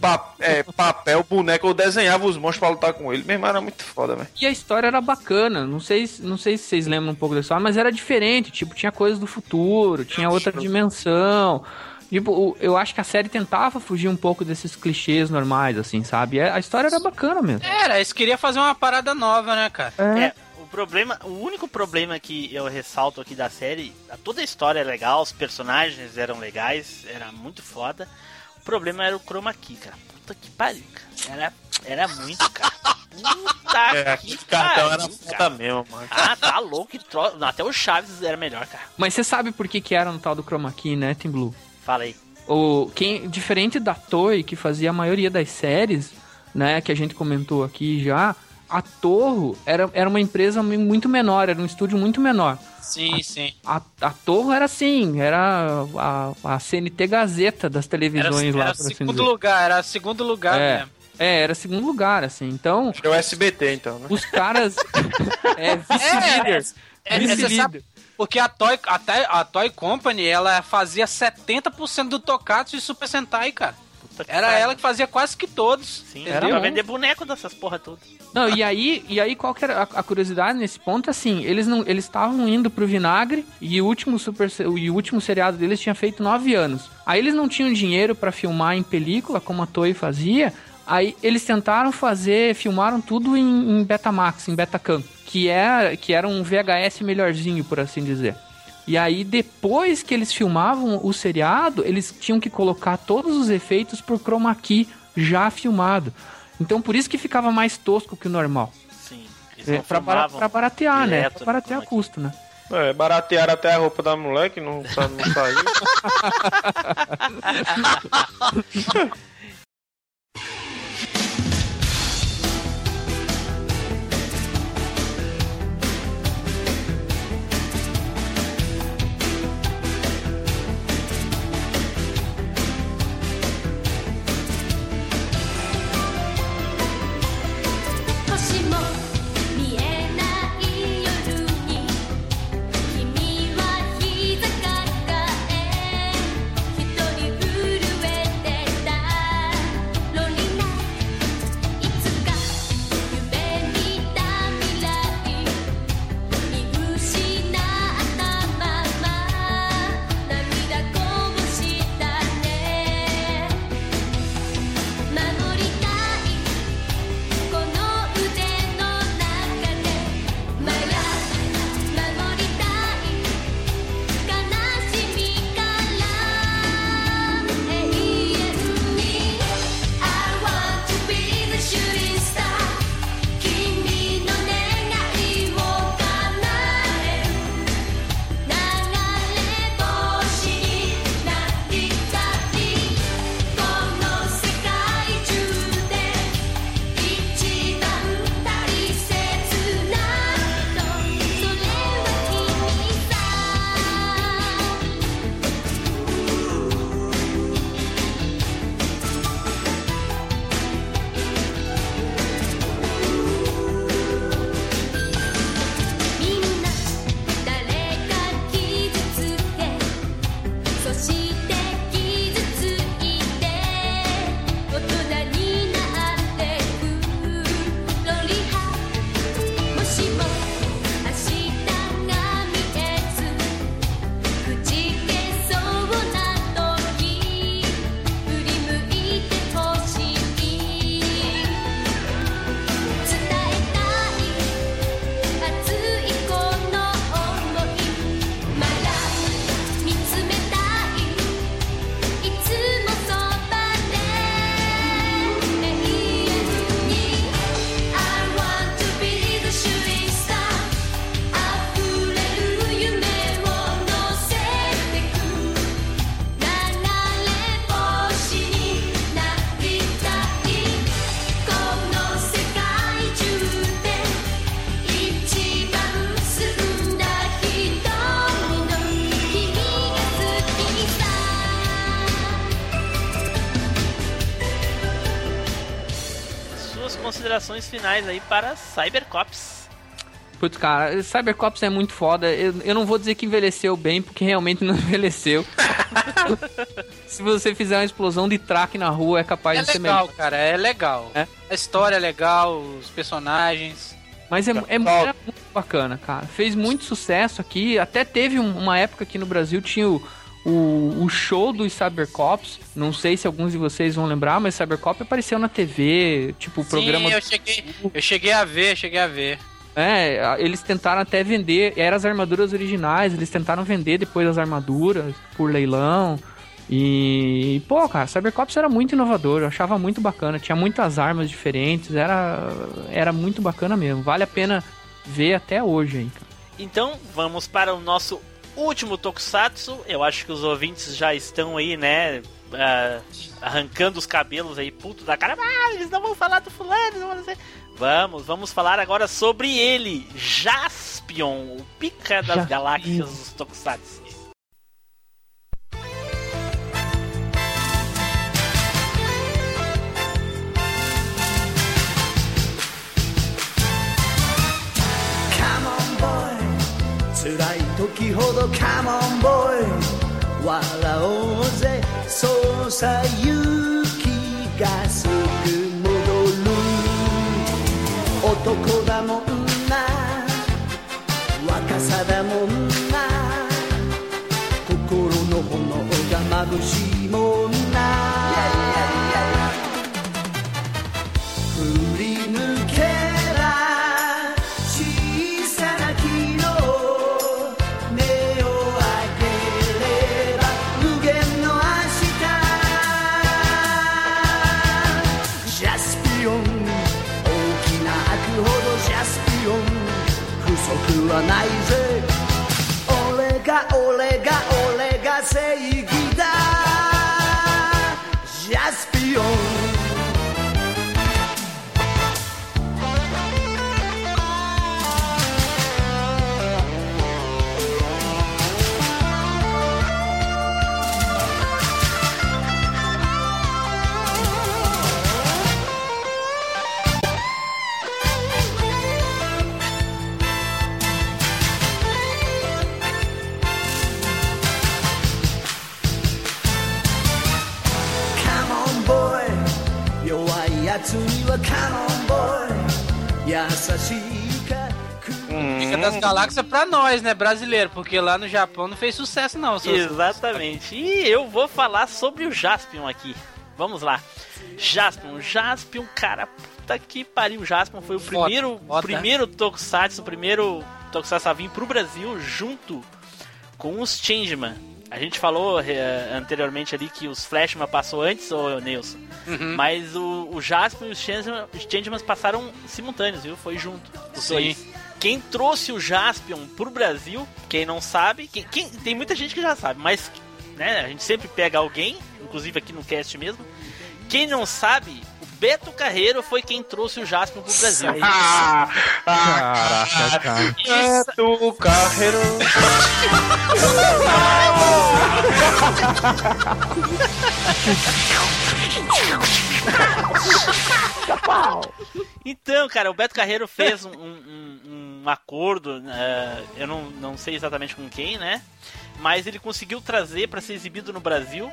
pa- é, papel, boneco. Eu desenhava os monstros pra lutar com ele. Mesmo era muito foda, velho. E a história era bacana. Não sei, se- não sei se vocês lembram um pouco da história, mas era diferente. Tipo, tinha coisas do futuro, tinha outra dimensão. Tipo, eu acho que a série tentava fugir um pouco desses clichês normais, assim, sabe? A história era bacana mesmo. Era, eles queriam fazer uma parada nova, né, cara? É, o problema, o único problema que eu ressalto aqui da série, toda a história é legal, os personagens eram legais, era muito foda. O problema era o chroma key, cara. Puta que pariu, cara. Era, era muito, cara. Puta É, que cartão era pariu, foda cara. mesmo, mano. Ah, tá louco. que tro... Até o Chaves era melhor, cara. Mas você sabe por que que era no tal do chroma key, né, Tim Blue? Fala aí. O, quem, diferente da Toei, que fazia a maioria das séries, né, que a gente comentou aqui já, a Torro era, era uma empresa muito menor, era um estúdio muito menor. Sim, sim. A, a Torro era assim, era a, a CNT Gazeta das Era, televisões lá, era por assim segundo dizer. lugar, era segundo lugar É. mesmo. É, era segundo lugar, assim. Então, Acho que é o SBT, então, né? os caras. é, vice-líder. É, é, Vice-líder. sabe, porque a Toy, até a Toy Company, ela fazia 70% do Tokatsu e Super Sentai, cara. Puta que Era ela que fazia quase que todos. Sim, entendeu? era pra vender boneco dessas porra todas. Não, e aí, e aí qual que era a, a curiosidade nesse ponto? Assim, eles não, eles estavam indo pro vinagre e o último super, e o último seriado deles tinha feito nove anos. Aí eles não tinham dinheiro pra filmar em película como a Toei fazia. Aí eles tentaram fazer, filmaram tudo em, em Betamax, em Betacam, que é que era um VHS melhorzinho, por assim dizer. E aí, depois que eles filmavam o seriado, eles tinham que colocar todos os efeitos por chroma key já filmado. Então, por isso que ficava mais tosco que o normal. Sim. Eles É, pra, filmavam pra baratear, né? Pra baratear custo, né? É, baratearam até a roupa da moleque, não, não saiu.「considerações finais aí para Cybercops. Putz, cara, Cybercops é muito foda. Eu, eu não vou dizer que envelheceu bem, porque realmente não envelheceu. Se você fizer uma explosão de traque na rua, é capaz É de ser legal, melhor. cara, é legal. É? A história é legal, os personagens. Mas é, é, muito bacana, cara. Fez muito sucesso aqui. Até teve um- uma época aqui no Brasil, tinha o, o, o show dos Cybercops, não sei se alguns de vocês vão lembrar, mas Cybercop apareceu na TV, tipo, o programa... Sim, eu cheguei, eu cheguei a ver, cheguei a ver. É, eles tentaram até vender, eram as armaduras originais, eles tentaram vender depois as armaduras por leilão. E, pô, cara, Cybercops era muito inovador, eu achava muito bacana, tinha muitas armas diferentes, era, era muito bacana mesmo. Vale a pena ver até hoje aí, cara. Então, vamos para o nosso último Tokusatsu. Eu acho que os ouvintes já estão aí, né? ah, arrancando os cabelos aí, puto da cara. Ah, eles não vão falar do fulano, não vão dizer. Vamos, vamos falar agora sobre ele, Jaspion, o pica das Jaspion. galáxias dos Tokusatsu. 時ほどカモンボーイ。笑おうぜ。そうさ勇気がすぐ戻る。男 Pica das Galáxias pra nós, né, brasileiro, porque lá no Japão não fez sucesso não. Exatamente. E eu vou falar sobre o Jaspion aqui. Vamos lá. Jaspion, Jaspion, cara, puta que pariu. Jaspion foi o Foda, primeiro, foda. primeiro Tokusatsu, o primeiro Tokusatsu a vir pro Brasil junto com os Changeman. A gente falou eh, anteriormente ali que os Flashman passou antes, ô Nilson. Uhum. Mas o, o Jaspion e os Changeman, os passaram simultâneos, viu? Foi junto. Os Sim. dois. Quem trouxe o Jaspion pro Brasil, quem não sabe, quem, quem- tem muita gente que já sabe, mas né, a gente sempre pega alguém, inclusive aqui no cast mesmo. Quem não sabe, Beto Carreiro foi quem trouxe o Jaspion pro Brasil. Ah, Caraca, cara. é do carreiro. Então, cara, o Beto Carreiro fez um, um- um acordo, eh, eu não, não sei exatamente com quem, né? Mas ele conseguiu trazer para ser exibido no Brasil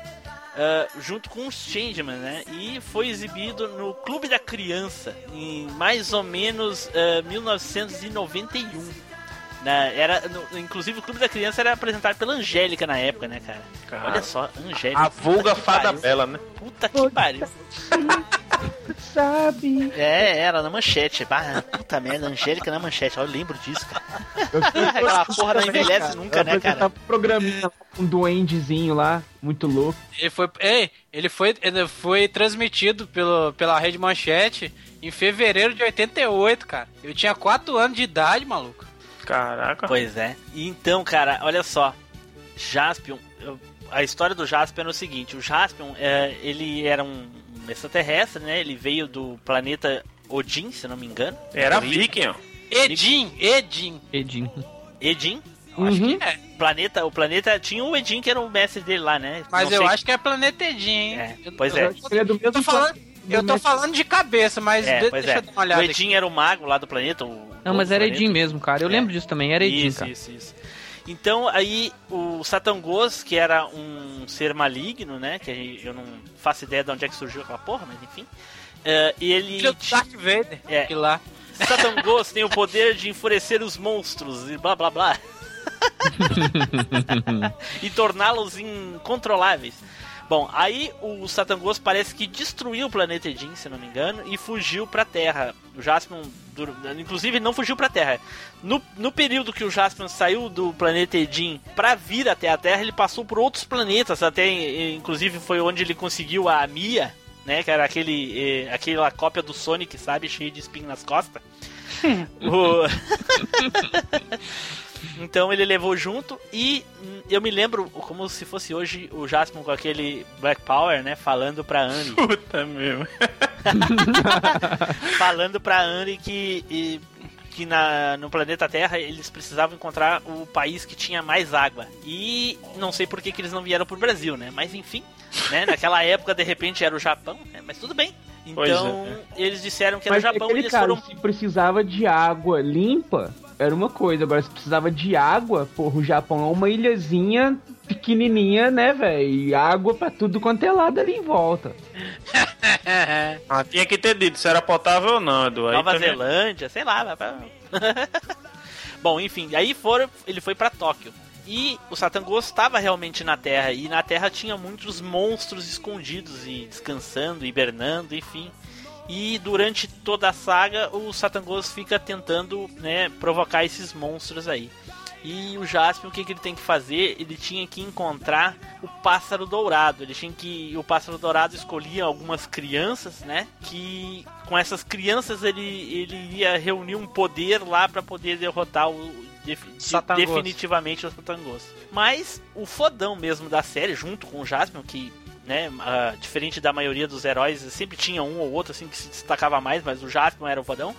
eh, junto com os Changeman, né? E foi exibido no Clube da Criança em mais ou menos eh, 1991. Né? Era, no- inclusive o Clube da Criança era apresentado pela Angélica na época, né, cara? Cara. Olha só, Angélica. A vulga fada pariu. bela, né? Puta que pariu. Sabe? É, era na manchete. Bah, puta merda, Angélica na manchete. Eu lembro disso, cara. Aquela porra não envelhece nunca, né, cara? Um programinha com um duendezinho lá, muito louco. Ele foi, ei, ele foi, ele foi transmitido pelo, pela Rede Manchete em fevereiro de 88, cara. Eu tinha 4 anos de idade, maluco. Caraca. Pois é. E então, cara, olha só. Jaspion, eu- a história do Jaspion é o seguinte: o Jaspion, é, ele era um extraterrestre, né? Ele veio do planeta Odin, se não me engano. Era viking, ó. Edin, Edin. Edin. Acho Uhum. que é. Planeta, o planeta tinha o Edin, que era o mestre dele lá, né? Mas Não eu sei- acho que é Planeta Edin, hein? É, Eu- pois eu- é. Ele é do Eu tô falando, do eu tô falando de cabeça, mas É, de- deixa é. eu dar uma olhada O aqui. Edin era o mago lá do planeta. o Não, mas era planeta. Edin mesmo, cara. Eu É. lembro disso também, era Edin, isso, cara. Isso, isso. Então aí o Satangos, que era um ser maligno, né? Que eu não faço ideia de onde é que surgiu aquela porra, mas enfim. eh, e ele. Filho do Darth Vader, É. que lá. Satangos tem o poder de enfurecer os monstros e blá blá blá. e torná-los incontroláveis. Bom, aí o Satangos parece que destruiu o planeta Edin, se não me engano, e fugiu pra Terra. O Jaspion, inclusive, não fugiu pra Terra. No, no período que o Jaspion saiu do planeta Edin pra vir até a Terra, ele passou por outros planetas, até inclusive foi onde ele conseguiu a Mia, né, que era aquele, eh, aquela cópia do Sonic, sabe, cheio de espinho nas costas. O- Então ele levou junto e eu me lembro como se fosse hoje o Jasmine com aquele Black Power, né? Falando pra Anne. Puta mesmo. falando pra Anne que, e- que na, no planeta Terra eles precisavam encontrar o país que tinha mais água. E não sei por que, que eles não vieram pro Brasil, né? Mas enfim, né? Naquela época de repente era o Japão, né? mas tudo bem. É. Então eles disseram que era o Mas é Japão e eles cara, foram se precisava de água limpa, era uma coisa. Agora, se precisava de água, porra, o Japão é uma ilhazinha pequenininha, né, velho? E água pra tudo quanto é lado ali em volta. Ah, tinha que ter dito se era potável ou não, Edu. Aí Nova também- Zelândia, sei lá. vai pra- Bom, enfim, aí foram, ele foi pra Tóquio. E o Satangos estava realmente na Terra, e na Terra tinha muitos monstros escondidos e descansando, hibernando, enfim. E durante toda a saga, o Satangos fica tentando né, provocar esses monstros aí. E o Jaspion, o que, que ele tem que fazer? Ele tinha que encontrar o pássaro dourado. Ele tinha que. O pássaro dourado escolhia algumas crianças, né? Que com essas crianças ele, ele ia reunir um poder lá para poder derrotar o. de- definitivamente o Satangos. Mas o fodão mesmo da série, junto com o Jaspion, que. Né, ah, diferente da maioria dos heróis, sempre tinha um ou outro assim que se destacava mais, mas o Jaspion era o fodão.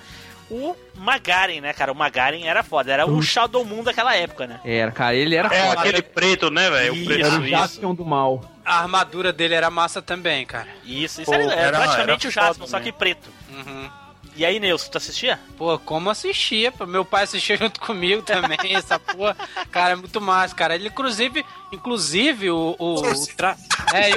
O Magaren, né, cara? O Magaren era foda, era o Shadow Moon daquela época, né? Era, cara, ele era É, foda. aquele preto, né, velho? O preto Era o. Jaspion do mal. A armadura dele era massa também, cara. Isso, isso Pô, era, era era- praticamente era o Jaspion, só que preto. Uhum. E aí, Nilson, tu assistia? Pô, como assistia? Meu pai assistia junto comigo também, essa porra. Cara, é muito massa, cara. Ele, inclusive, inclusive, o. o, o tra... É,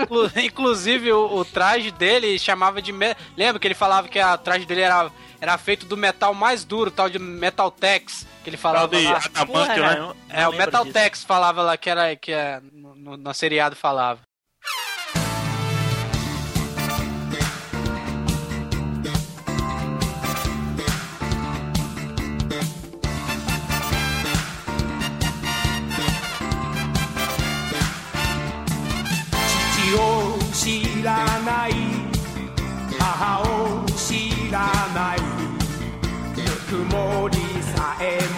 inclu- inclusive, o, o traje dele chamava de. me- Lembra que ele falava que a- o traje dele era, era feito do metal mais duro, tal de Metal Tex. Que ele falava. De lá. adamantio, né? não- não É, o Metal. Tex falava lá que era. Que é, no, no, no seriado falava.「らない。母を知らない」「ぬくもりさえも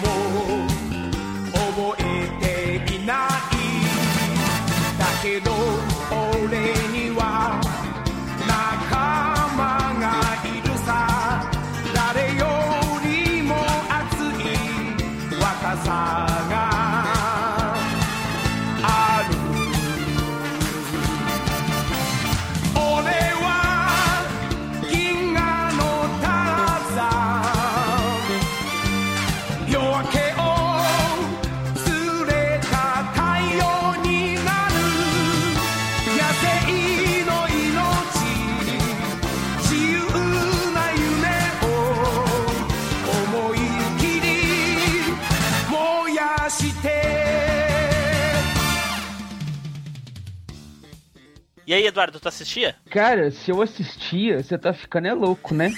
E aí, Eduardo, tu assistia? Cara, se eu assistia, você tá ficando é louco, né?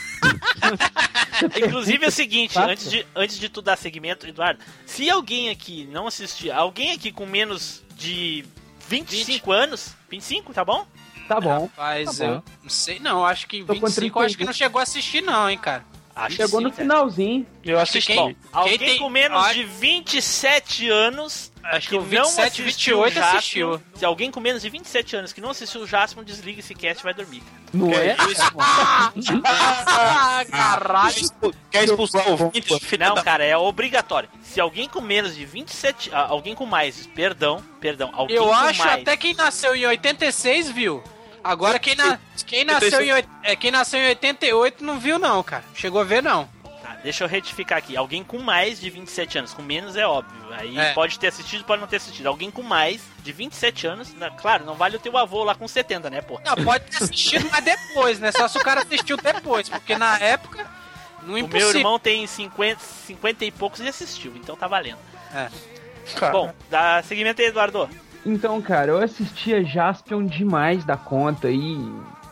Inclusive é o seguinte, Fato. antes de, antes de tu dar segmento, Eduardo, se alguém aqui não assistir, alguém aqui com menos de 25 anos, 25, tá bom? Tá bom. Mas Tá bom. eu não sei não, acho que Tô com 25 eu acho que 31. não chegou a assistir não, hein, cara. Acho Chegou que no sim, cara. finalzinho. Eu assisti. Quem- Alguém tem- com menos acho- de 27 anos Acho que que o não 27, assistiu 28 o Jaspion, assistiu. Se alguém com menos de 27 anos que não assistiu o Jaspion, desliga esse cast e vai dormir. Não é? Ah, caralho. Quer expulsar o ouvinte? Não, cara, é obrigatório. Se alguém com menos de 27, ah, alguém com mais, perdão, perdão, alguém Eu com acho mais. até quem nasceu em 86 viu. Agora quem, na, quem, nasceu em, é, quem nasceu em 88 não viu não, cara. Chegou a ver não. Tá, deixa eu retificar aqui. Alguém com mais de 27 anos, com menos é óbvio. Aí É. pode ter assistido, pode não ter assistido. Alguém com mais de 27 anos, né, claro, não vale o teu avô lá com 70, né, pô? Não, pode ter assistido, mas depois, né? Só se o cara assistiu depois, porque na época não O meu impossível. irmão tem 50, 50 e poucos e assistiu, então tá valendo. É. Bom, dá seguimento aí, Eduardo. Então, cara, eu assistia Jaspion demais da conta e,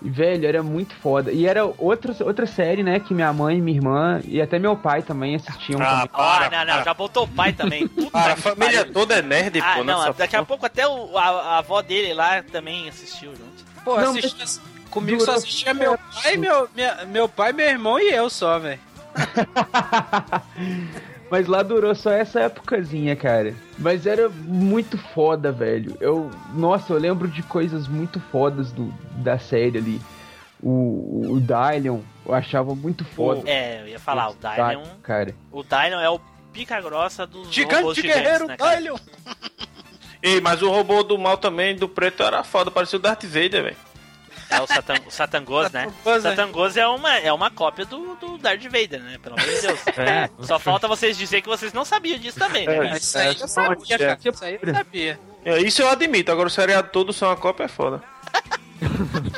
velho, era muito foda. E era outra, outra série, né, que minha mãe, minha irmã e até meu pai também assistiam. Ah, comigo. Ah, não, não, já botou o pai também. Puta a família pariu. toda é nerd, Ah, pô. não, nessa daqui a porra. pouco até o- a, a avó dele lá também assistiu junto. Pô, Não, assistia- comigo durou só assistia meu pai, meu, minha- meu pai, meu irmão e eu só, velho. Mas lá durou só essa épocazinha, cara. Mas era muito foda, velho. Eu, nossa, eu lembro de coisas muito fodas do, da série ali. O, o Dylion, eu achava muito foda. É, eu ia falar, o Dylion. Cara. O Dylion é o pica grossa dos robôs Gigante guerreiro né? Dylion. Ei, mas o robô do mal também, do preto, era foda. Parecia o Darth Vader, velho. É o Satan, o Satangos, né? Satangos, né? Satangos é uma, é uma cópia do, do Darth Vader, né? Pelo amor de Deus. É. Só falta vocês dizer que vocês não sabiam disso também, né? É. Isso aí eu sabia, cara. Isso aí eu sabia. É, Isso eu admito. Agora o seriado todo só uma cópia é foda.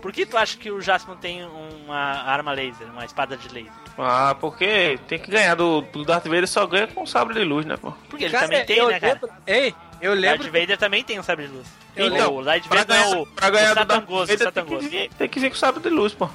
Por que tu acha que o Jasper tem uma arma laser, uma espada de laser? Ah, porque tem que ganhar do, do Darth Vader, só ganha com sabre de luz, né, pô? Porque ele Cara, também tem, né, cara? lembro- Ei, eu O lembro. Darth Vader também tem um sabre de luz. Eu Então, o Darth Vader é ganhar, o, pra ganhar o do Darth Satangos, o Vader tem que, vir, tem que vir com sabre de luz, pô.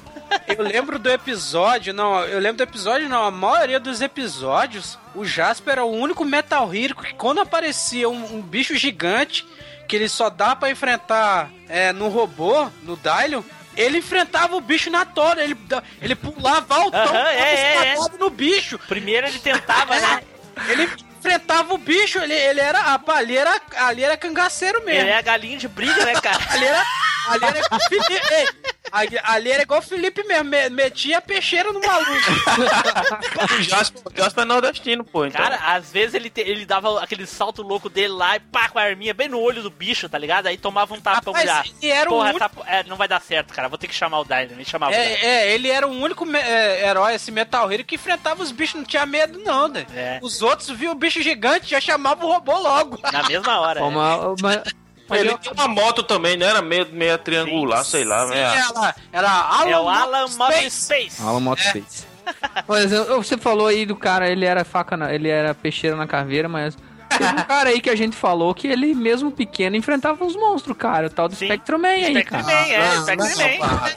Eu lembro do episódio, não, eu lembro do episódio, não, a maioria dos episódios, o Jasper era o único Metal Hero que quando aparecia um, um bicho gigante, que ele só dá pra enfrentar é, no robô, no Dylion, ele enfrentava o bicho na tora, ele, ele pulava altão, Aham, dava é, é, é. no bicho. Primeiro ele tentava, né? Ele enfrentava o bicho, ele, ele era, rapaz, ali era, ali era cangaceiro mesmo. Ele é a galinha de briga, né, cara? Ali era, ali era igual o Felipe, ei, ali, ali era igual Felipe mesmo, me- metia a peixeira no maluco. O Jasper, o Jasper é nordestino, pô. Então. Cara, às vezes ele, te- ele dava aquele salto louco dele lá e pá, com a arminha bem no olho do bicho, tá ligado? Aí tomava um tapão Rapaz, já. ele era o Porra, único- é, não vai dar certo, cara. Vou ter que chamar o Dylan. Ele chamava o Dylan. É, é, ele era o único me- é, herói, esse Metal Hero, que enfrentava os bichos, não tinha medo não, né? É. Os outros viam o bicho gigante, já chamavam o robô logo. Na mesma hora. é. Uma, uma- mas Ele eu- tem uma moto também, né? Era meio, meio triangular, sei lá. Sim, né? ela, era Alan, É o Alan Space. Mob Space. Alan Moto Space. Mas você falou aí do cara, ele era faca, na- ele era peixeira na caveira, mas teve um cara aí que a gente falou que ele mesmo pequeno enfrentava uns monstros, cara, o tal do Sim. Spectrum-Man aí, Spectrum cara. Man, é, Spectrum Man.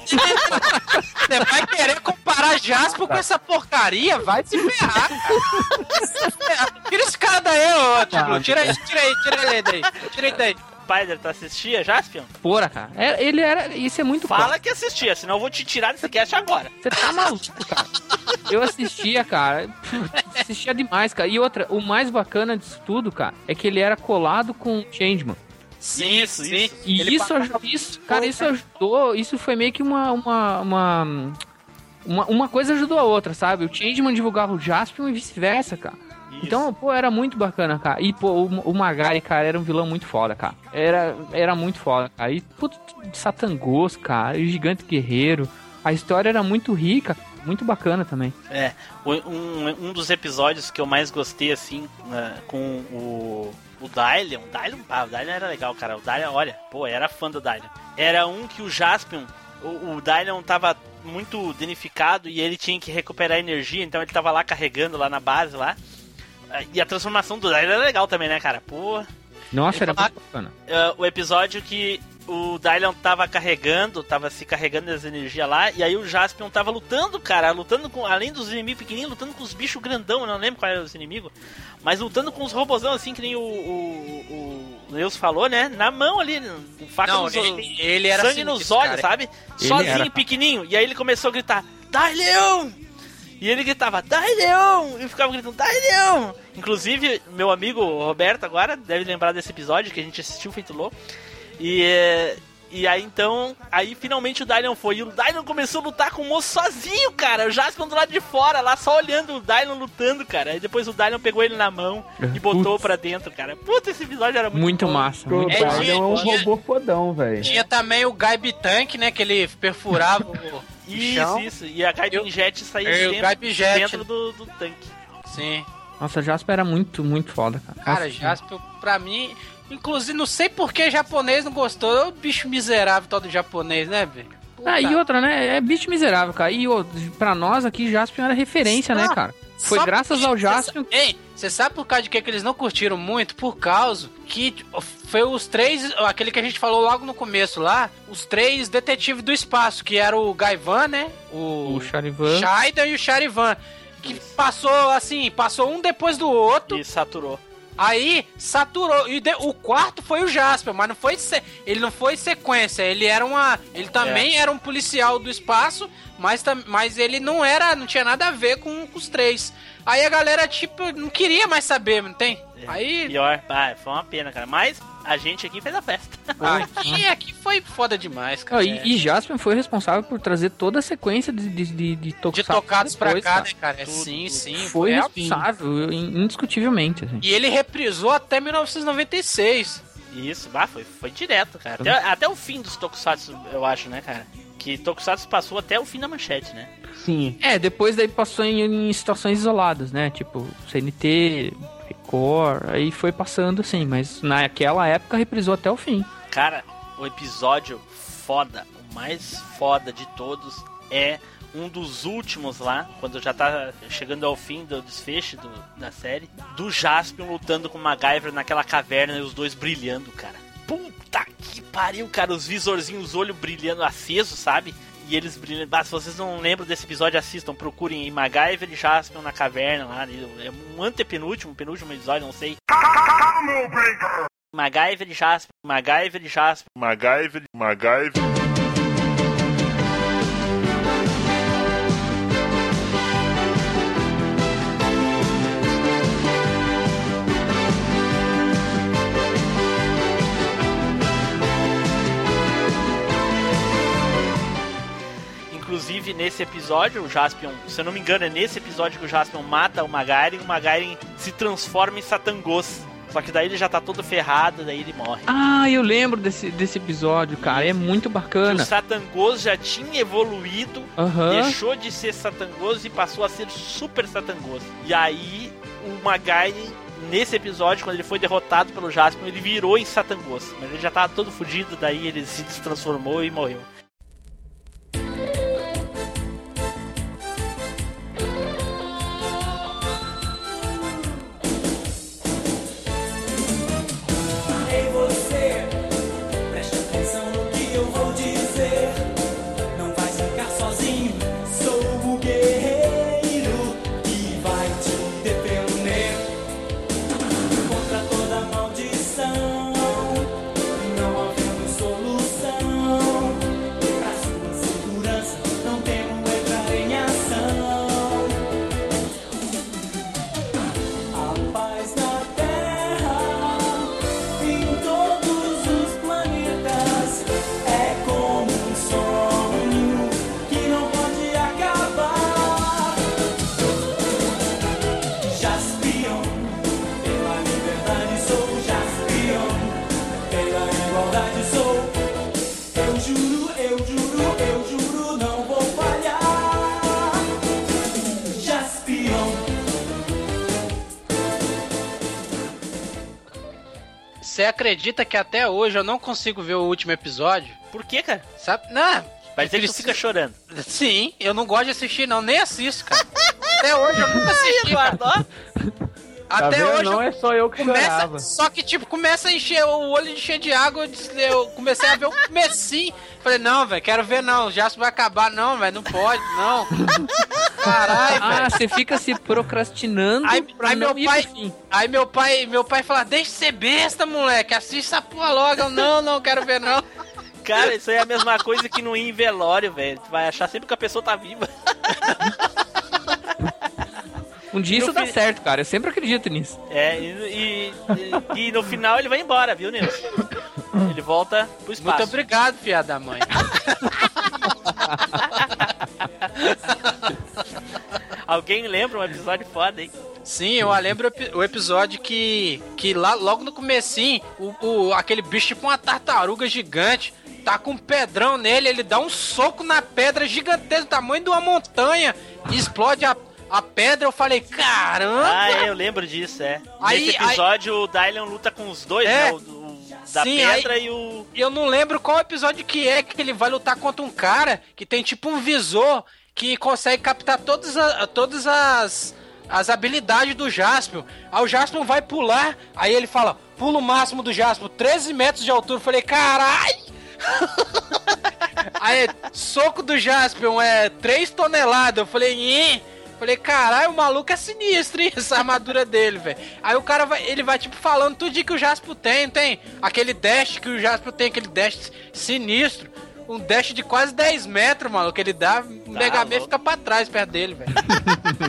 Você vai querer comparar Jasper com essa porcaria? Vai se ferrar, cara. Tira esse cara daí, ô, Tiblu. Tira aí, tira aí, tira ele daí. Tira ele daí. Spider, tu assistia, Jaspion? Porra, cara. É, ele era, isso é muito Fala que assistia, senão eu vou te tirar desse cast agora. Você tá maluco, cara. Eu assistia, cara. Assistia demais, cara. E outra, o mais bacana disso tudo, cara, é que ele era colado com o Changeman. Isso, isso. E Ele isso, passava- aju- isso, cara, isso ajudou. Isso foi meio que uma. Uma, uma, uma, uma coisa ajudou a outra, sabe? O Changeman divulgava o Jaspion e vice-versa, cara. Isso. Então, pô, era muito bacana, cara. E, pô, o, o Magari, cara, era um vilão muito foda, cara. Era, era muito foda, cara. E, putz, Satangos, cara, e o Gigante Guerreiro. A história era muito rica, muito bacana também. É, um, um dos episódios que eu mais gostei, assim, né, com o, o Dylion. Dylion, ah, o Dylion era legal, cara. O Dylion, olha, pô, era fã do Dylion. Era um que o Jaspion, o, o Dylion tava muito danificado e ele tinha que recuperar energia, então ele tava lá carregando lá na base lá. E a transformação do Dylion era legal também, né, cara? Pô, Nossa, era muito bacana. ah, o episódio que o Dylion tava carregando, tava se carregando as energias lá, e aí o Jaspion tava lutando, cara, lutando com, além dos inimigos pequenininhos, lutando com os bichos grandão, eu não lembro qual era os inimigos, mas lutando com os robozão, assim, que nem o, o, o Deus falou, né, na mão ali, com faca Não, nos ele, ele era sangue nos sinistro, olhos, cara. sabe? Ele Sozinho, era. pequenininho, e aí ele começou a gritar, Leão! E ele gritava, Dai Leão! E ficava gritando, Dai Leão! Inclusive, meu amigo Roberto agora deve lembrar desse episódio que a gente assistiu feito louco. E, e aí então, aí finalmente o Dylan foi. E o Dylan começou a lutar com o moço sozinho, cara. O Jaspion do lado de fora, lá só olhando o Dylan lutando, cara. Aí depois o Dylan pegou ele na mão e botou Putz. pra dentro, cara. Puta, esse episódio era muito, Muito bom. massa. O Muito É, massa. Dylion é um tinha- robô fodão, velho. Tinha também o Gaib Tank, né? Que ele perfurava o Isso, chão. isso. E a Gaibin Eu- Jet saía o dentro, Jet. dentro do, do tanque. Sim. Nossa, Jasper era muito, muito foda, cara. Cara, Nossa, Jasper, pra mim... Inclusive, não sei por que japonês não gostou. É o bicho miserável todo japonês, né, velho? Ah, e outra, né? É bicho miserável, cara. E pra nós aqui, Jaspion era referência, né, cara? Foi Só graças ao Jaspion. Ei, você sabe por causa de que, que eles não curtiram muito? Por causa que tipo, foi os três, aquele que a gente falou logo no começo lá, os três detetives do espaço, que era o Gaivan, né? O, O Charivan. Shaidan e o Charivan. Que passou assim, passou um depois do outro. E saturou. Aí saturou. E de- o quarto foi o Jasper, mas não foi se- ele não foi sequência. Ele era uma. Ele também era um policial do espaço, mas, mas ele não era. não tinha nada a ver com, com os três. Aí a galera, tipo, não queria mais saber, não tem? Aí. Pior, ah, foi uma pena, cara. Mas a gente aqui fez a festa. Aqui, aqui foi foda demais, cara. Ah, e, e Jaspion foi responsável por trazer toda a sequência de, de, de, de De Tokusatsu tocados pra cá, cara. né, cara? É, Tudo, sim, sim. Foi é, responsável, in- indiscutivelmente. Assim. E ele reprisou até 1996. Isso, bah, foi, foi direto, cara. Até, até o fim dos Tokusatsu, eu acho, né, cara? Que Tokusatsu passou até o fim da manchete, né? Sim. É, depois daí passou em, em situações isoladas, né? Tipo, CNT, Record, aí foi passando assim, mas naquela época reprisou até o fim. Cara, o episódio foda, o mais foda de todos é um dos últimos lá, quando já tá chegando ao fim do desfecho do- da série, do Jaspion lutando com o MacGyver naquela caverna e os dois brilhando, cara. Puta que pariu, cara, os visorzinhos, os olhos brilhando acesos, sabe? E eles brilhando. Ah, se vocês não lembram desse episódio, assistam, procurem em MacGyver e Jaspion na caverna lá. É um antepenúltimo, penúltimo episódio, não sei. MacGyver e Jaspion, MacGyver e Jaspion. MacGyver, MacGyver. Inclusive, nesse episódio, o Jaspion, se eu não me engano, é nesse episódio que o Jaspion mata o Magaren o Magaren se transforma em Satangos. Só que daí ele já tá todo ferrado, daí ele morre. Ah, eu lembro desse, desse episódio, cara. É muito Que bacana. o Satangos já tinha evoluído, Aham. deixou de ser Satangos e passou a ser Super Satangos. E aí, o Magaren, nesse episódio, quando ele foi derrotado pelo Jaspion, ele virou em Satangos. Mas ele já tava todo fudido, daí ele se transformou e morreu. Você acredita que até hoje eu não consigo ver o último episódio? Por que, cara? Sabe? Não. Vai dizer que tu fica chorando. Sim, eu não gosto de assistir, não. Nem assisto, cara. Até hoje eu nunca assisti. cara. Eduardo, ó. Tá Até vendo? hoje Não é só eu que chorava. começa, Só que, tipo, começa a encher o olho encher de água. Eu, disse- eu comecei a ver o comecinho. Falei, não, velho, quero ver não. O Jasper vai acabar, não, velho. Não pode, não. Caralho, Ah, você fica se procrastinando Aí, pra aí não meu ir pai, aí meu pai, meu pai fala, deixa de ser besta, moleque, assiste essa porra logo. Eu, não, não quero ver não. Cara, isso aí é a mesma coisa que não ir em velório, velho. Tu vai achar sempre que a pessoa tá viva. Um dia No isso dá fi- certo, cara. Eu sempre acredito nisso. É, e, e, e no final ele vai embora, viu, Nilson? Ele volta pro espaço. Muito obrigado, filha da mãe. Alguém lembra um episódio foda, hein? Sim, eu lembro o episódio que, que lá logo no comecinho, o, o- aquele bicho tipo uma tartaruga gigante, tá com um pedrão nele, ele dá um soco na pedra gigantesca, do tamanho de uma montanha, e explode a, a pedra. Eu falei, caramba! Ah, é, eu lembro disso, é. Aí- Nesse episódio o Dylan luta com os dois, É. né? O, o- da Sim, pedra e o. Eu não lembro qual episódio que é que ele vai lutar contra um cara que tem tipo um visor que consegue captar todas, a- todas as as habilidades do Jaspion. Aí o Jaspion vai pular, aí ele fala, pulo máximo do Jaspion, 13 metros de altura. Eu falei, carai! aí, soco do Jaspion é 3 toneladas. Eu falei, Nhê? Falei, caralho, o maluco é sinistro, hein? Essa armadura dele, velho. Aí o cara vai, ele vai, tipo, falando tudo que o Jaspion tem, tem. Aquele dash que o Jaspion tem, aquele dash sinistro. Um dash de quase 10 metros, maluco. Ele dá, o Mega Man fica pra trás perto dele, velho.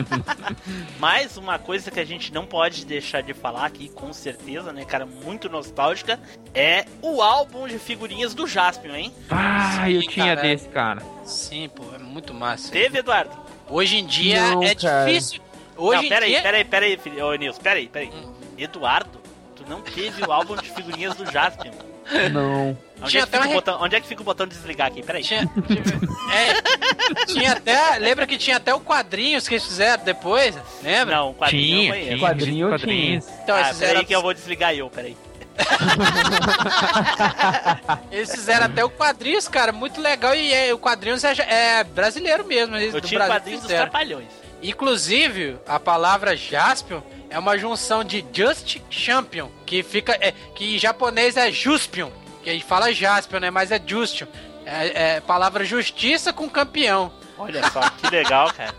Mais uma coisa que a gente não pode deixar de falar aqui, com certeza, né, cara, muito nostálgica, é o álbum de figurinhas do Jaspion, hein? Ah, eu Sim, tinha cara. desse, cara. Sim, pô, é muito massa. Teve, Eduardo? Hoje em dia Não, é cara. difícil. Hoje não, em pera dia... aí, pera aí, pera aí, filho. Ô, Nilson, pera aí, pera aí. Eduardo, tu não teve o álbum de figurinhas do Jaspion. Não. Onde Tinha é, que até fica uma botão, onde é que fica o botão de desligar aqui? Pera aí. Tinha, é, tinha até. Lembra que tinha até o quadrinhos que eles fizeram depois? Lembra? Não, quadrinho eu Tinha, conheço. Quadrinho eu quadrinhos. Então, ah, eles pera fizeram, aí que eu vou desligar eu, pera aí. eles fizeram até o quadrinhos, cara, muito legal. E é, o quadrinhos é, é brasileiro mesmo. Eles Eu do tinha Brasil quadrinhos dos. Trapalhões. Inclusive, a palavra Jaspion é uma junção de Just Champion, que fica. É, que em japonês é Juspion. Que a gente fala Jaspion, né? Mas é Justion. É, é palavra justiça com campeão. Olha só, que legal, cara.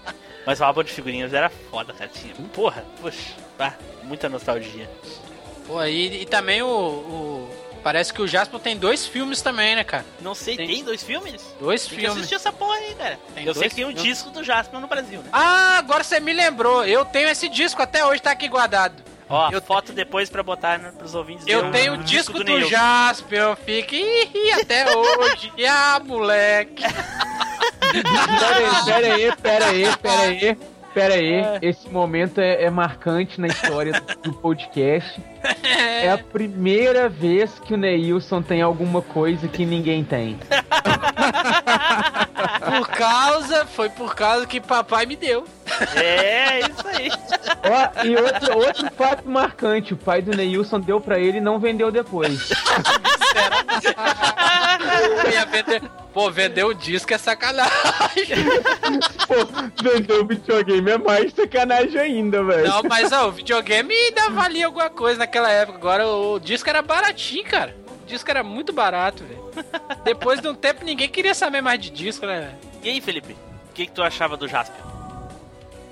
Mas o álbum de figurinhas era foda, cara. Tinha, porra, puxa, ah, muita nostalgia. Pô, e, e também o, o- Parece que o Jaspion tem dois filmes também, né, cara? Não sei, tem, Tem- dois filmes? Dois Tem filmes. assistir essa porra aí, cara. Tem eu sei dois que tem um filmes. disco do Jasper no Brasil, né? Ah, agora você me lembrou. Eu tenho esse disco até hoje, tá aqui guardado. Ó, eu foto depois pra botar né, pros ouvintes. Eu tenho o disco do, Jaspion, fica ih, até hoje. ah, moleque. Pera aí, pera aí, pera aí, pera aí. Esse momento é, é marcante na história do podcast. É a primeira vez que o Neilson tem alguma coisa que ninguém tem. Por causa, foi por causa que papai me deu. É, isso aí. Ó, e outro, outro fato marcante, o pai do Neilson deu pra ele e não vendeu depois. Ia vender... Pô, vender o disco é sacanagem. Pô, vender o videogame é mais sacanagem ainda, velho. Não, mas ó, o videogame ainda valia alguma coisa naquela época. Agora o, o disco era baratinho, cara. O disco era muito barato, velho. Depois de um tempo ninguém queria saber mais de disco, né, velho? E aí, Felipe? O que, que tu achava do Jasper?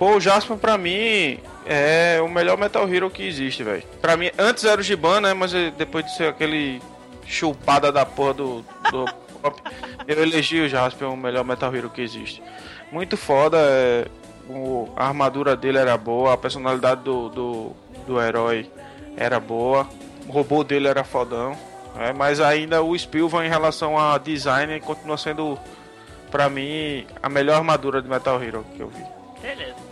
Pô, o Jasper pra mim é o melhor Metal Hero que existe, velho. Pra mim, antes era o Giban, né? Mas depois de ser aquele chupada da porra do, do eu elegi o Jasper o melhor Metal Hero que existe. Muito foda, é, o- a armadura dele era boa, a personalidade do, do, do herói era boa, o robô dele era fodão. é, mas ainda o Spilvan em relação a design continua sendo, pra mim, a melhor armadura de Metal Hero que eu vi. Beleza.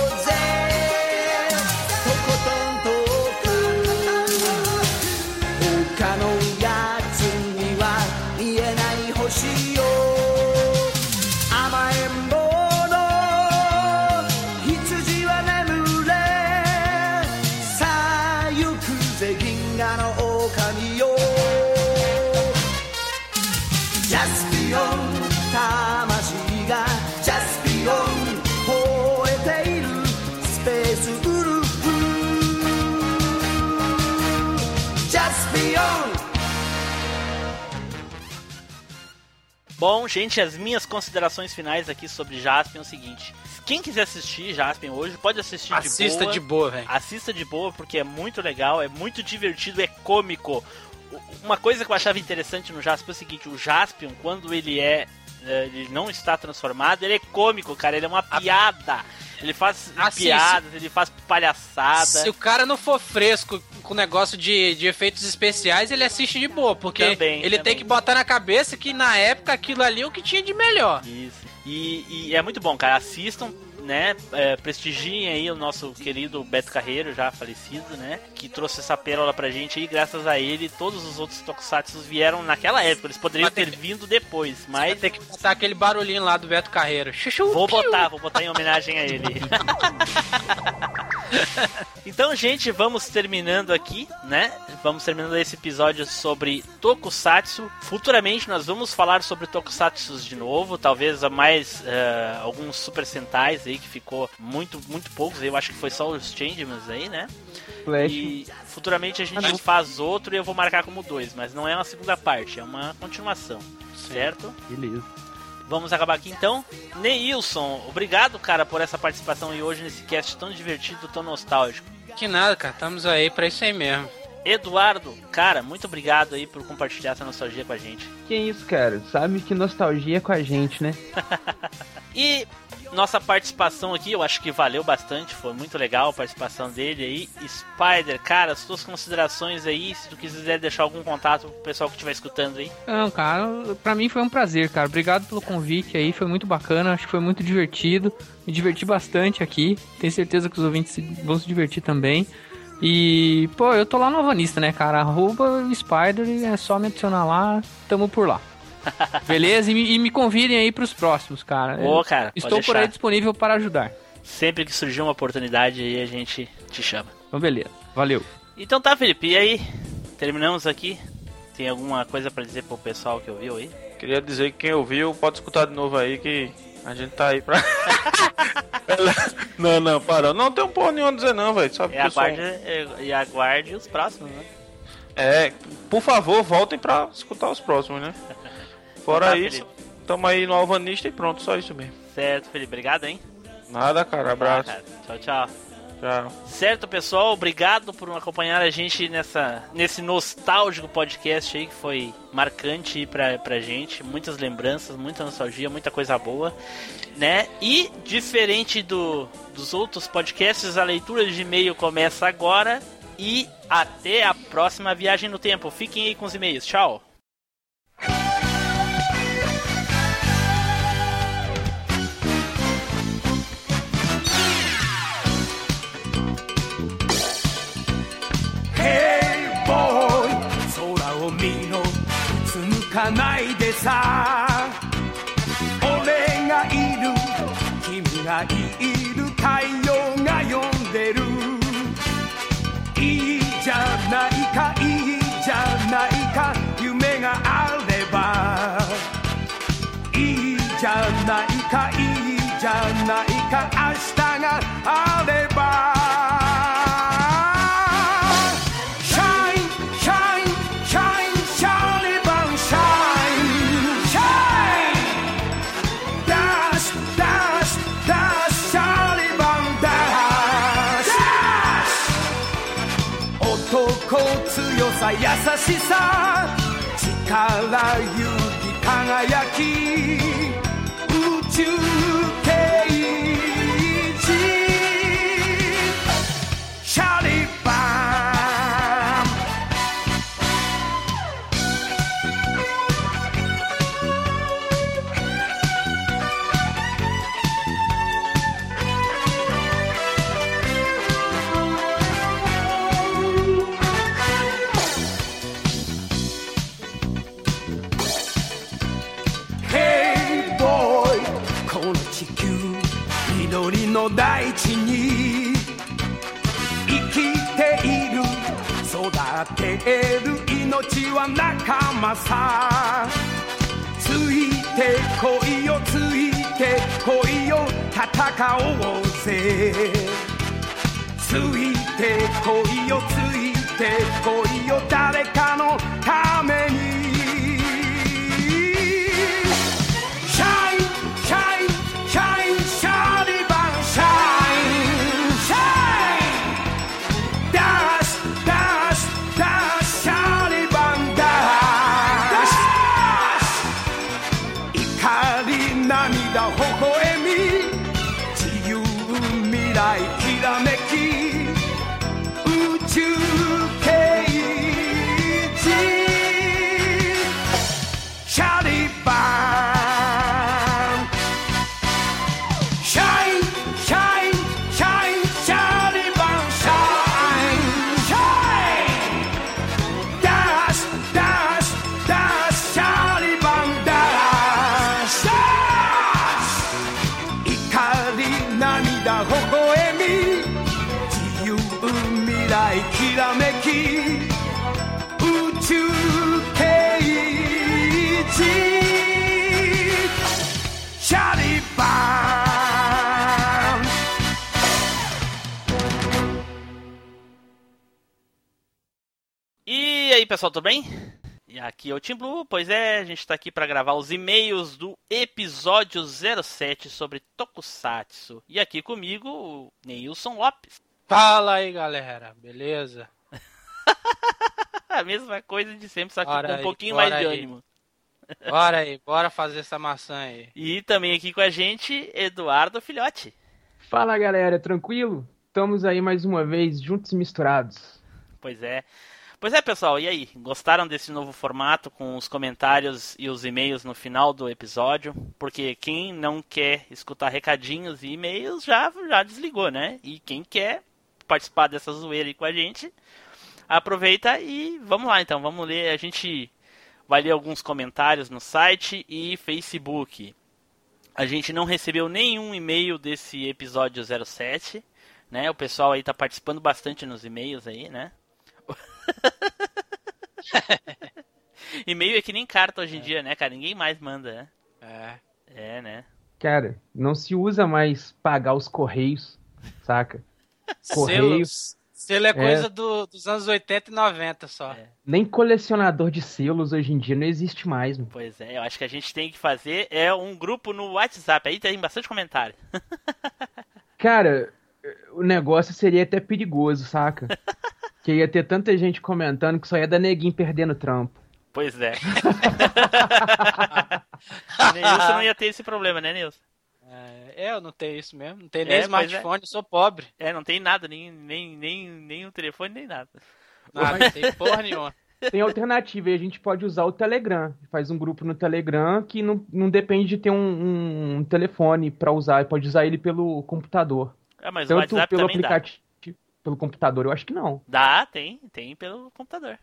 Bom, gente, as minhas considerações finais aqui sobre Jaspion é o seguinte. Quem quiser assistir Jaspion hoje, pode assistir Assista de boa. de boa, velho. Assista de boa, porque é muito legal, é muito divertido, é cômico. Uma coisa que eu achava interessante no Jaspion é o seguinte, o Jaspion, quando ele é... é, Ele não está transformado, ele é cômico, cara, ele é uma piada. Ele faz Ah, sim, piadas, ele faz palhaçada. Se o cara não for fresco com negócio de, de efeitos especiais, ele assiste de boa, porque Também, ele também. tem que botar na cabeça que na época aquilo ali é o que tinha de melhor. Isso. E, e é muito bom, cara. Assistam, né? É, prestigiem aí o nosso querido Beto Carreiro, já falecido, né? Que trouxe essa pérola pra gente aí, graças a ele, todos os outros Tokusatsu vieram naquela época. Eles poderiam ter vindo depois, mas Tem que botar aquele barulhinho lá do Beto Carreiro. Chuchu, Vou piu. botar, vou botar em homenagem a ele. então, gente, vamos terminando aqui, né? Vamos terminando esse episódio sobre Tokusatsu. Futuramente nós vamos falar sobre Tokusatsu de novo, talvez a mais eh, alguns Super Sentais aí que ficou muito, muito poucos. Eu acho que foi só os Changemans aí, né? Flash. E futuramente a gente faz outro e eu vou marcar como dois, mas não é uma segunda parte, é uma continuação, certo? Beleza. Vamos acabar aqui então. Neilson, obrigado, cara, por essa participação e hoje nesse cast tão divertido, tão nostálgico. Que nada, cara. Estamos aí pra isso aí mesmo. Eduardo, cara, muito obrigado aí por compartilhar essa nostalgia com a gente. Que isso, cara? Sabe que nostalgia é com a gente, né? E nossa participação aqui, eu acho que valeu bastante, foi muito legal a participação dele aí. Spider, cara, as suas considerações aí, se tu quiser deixar algum contato pro pessoal que estiver escutando aí. Não, cara, pra mim foi um prazer, cara. Obrigado pelo convite aí, foi muito bacana, acho que foi muito divertido. Me diverti bastante aqui. Tenho certeza que os ouvintes vão se divertir também. E, pô, eu tô lá no Avanista, né, cara? Arroba Spider, é só me adicionar lá, tamo por lá. Beleza? E me, e me convidem aí pros próximos, cara. Ô, cara, pode Estou por aí disponível para ajudar. Sempre que surgir uma oportunidade aí, a gente te chama. Então, beleza. Valeu. Então tá, Felipe, e aí? Terminamos aqui. Tem alguma coisa pra dizer pro pessoal que ouviu aí? Queria dizer que quem ouviu pode escutar de novo aí que a gente tá aí pra. não, não, parou. Não tem um porra nenhuma a dizer não, velho. Só E aguarde, é, e aguarde os próximos, né? É, por favor, voltem pra escutar os próximos, né? Fora Tá, isso, Felipe. tamo aí no Alvanista e pronto, só isso mesmo. Certo, Felipe, obrigado, hein? Nada, cara, abraço. Cara. Tchau, tchau. Tchau. Certo, pessoal, obrigado por acompanhar a gente nessa, nesse nostálgico podcast aí que foi marcante pra, pra gente. Muitas lembranças, muita nostalgia, muita coisa boa, né? E diferente do, dos outros podcasts, a leitura de e-mail começa agora. E até a próxima viagem no tempo. Fiquem aí com os e-mails. Tchau. ないでさ。俺がいる君がいる太陽が呼んでる。いいじゃないかいいじゃないか夢があれば。いいじゃないかいいじゃないか明日があれば。しさ力勇気輝き育てる命は仲間さ。ついてこいよついてこいよ戦おうぜ。ついてこいよついてこいよ誰かのために。Pessoal, tudo bem? E aqui é o Team Blue, pois é, a gente tá aqui para gravar os e-mails do episódio 07 sobre Tokusatsu. E aqui comigo, o Neilson Lopes. Fala aí, galera. Beleza? A mesma coisa de sempre, só que Bora com um aí, pouquinho mais de aí. ânimo. Bora aí, bora fazer essa maçã aí. E também aqui com a gente, Eduardo Filhote. Fala galera, tranquilo? Estamos aí mais uma vez, juntos e misturados. Pois é. Pois é, pessoal, e aí? Gostaram desse novo formato com os comentários e os e-mails no final do episódio? Porque quem não quer escutar recadinhos e e-mails já, já desligou, né? E quem quer participar dessa zoeira aí com a gente, aproveita e vamos lá então, vamos ler. A gente vai ler alguns comentários no site e Facebook. A gente não recebeu nenhum e-mail desse episódio 07, né? O pessoal aí tá participando bastante nos e-mails aí, né? E-mail é que nem carta hoje em dia, né, cara? Ninguém mais manda, né? É. É, né? Cara, não se usa mais pagar os correios, saca? Correios. Selos. Selo é coisa do- dos anos 80 e 90 só. Nem colecionador de selos hoje em dia não existe mais, mano. Pois é, eu acho que a gente tem que fazer é um grupo no WhatsApp. Aí tem bastante comentário. Cara, o negócio seria até perigoso, saca? que ia ter tanta gente comentando que só ia dar neguinho perdendo trampo. Pois é. Nilson não ia ter esse problema, né, Nilson? É, eu não tenho isso mesmo. Não tenho É, nem pois smartphone, eu sou pobre. É, não tem nada, nem, nem, nem, nem um telefone, nem nada. Não, não tem porra nenhuma. Tem alternativa e a gente pode usar o Telegram. Faz um grupo no Telegram que não, não depende de ter um, um- um telefone pra usar. Pode usar ele pelo computador. Ah, mas o Tanto WhatsApp pelo também dá. aplicativo. Pelo computador, eu acho que não. Dá, tem, tem pelo computador.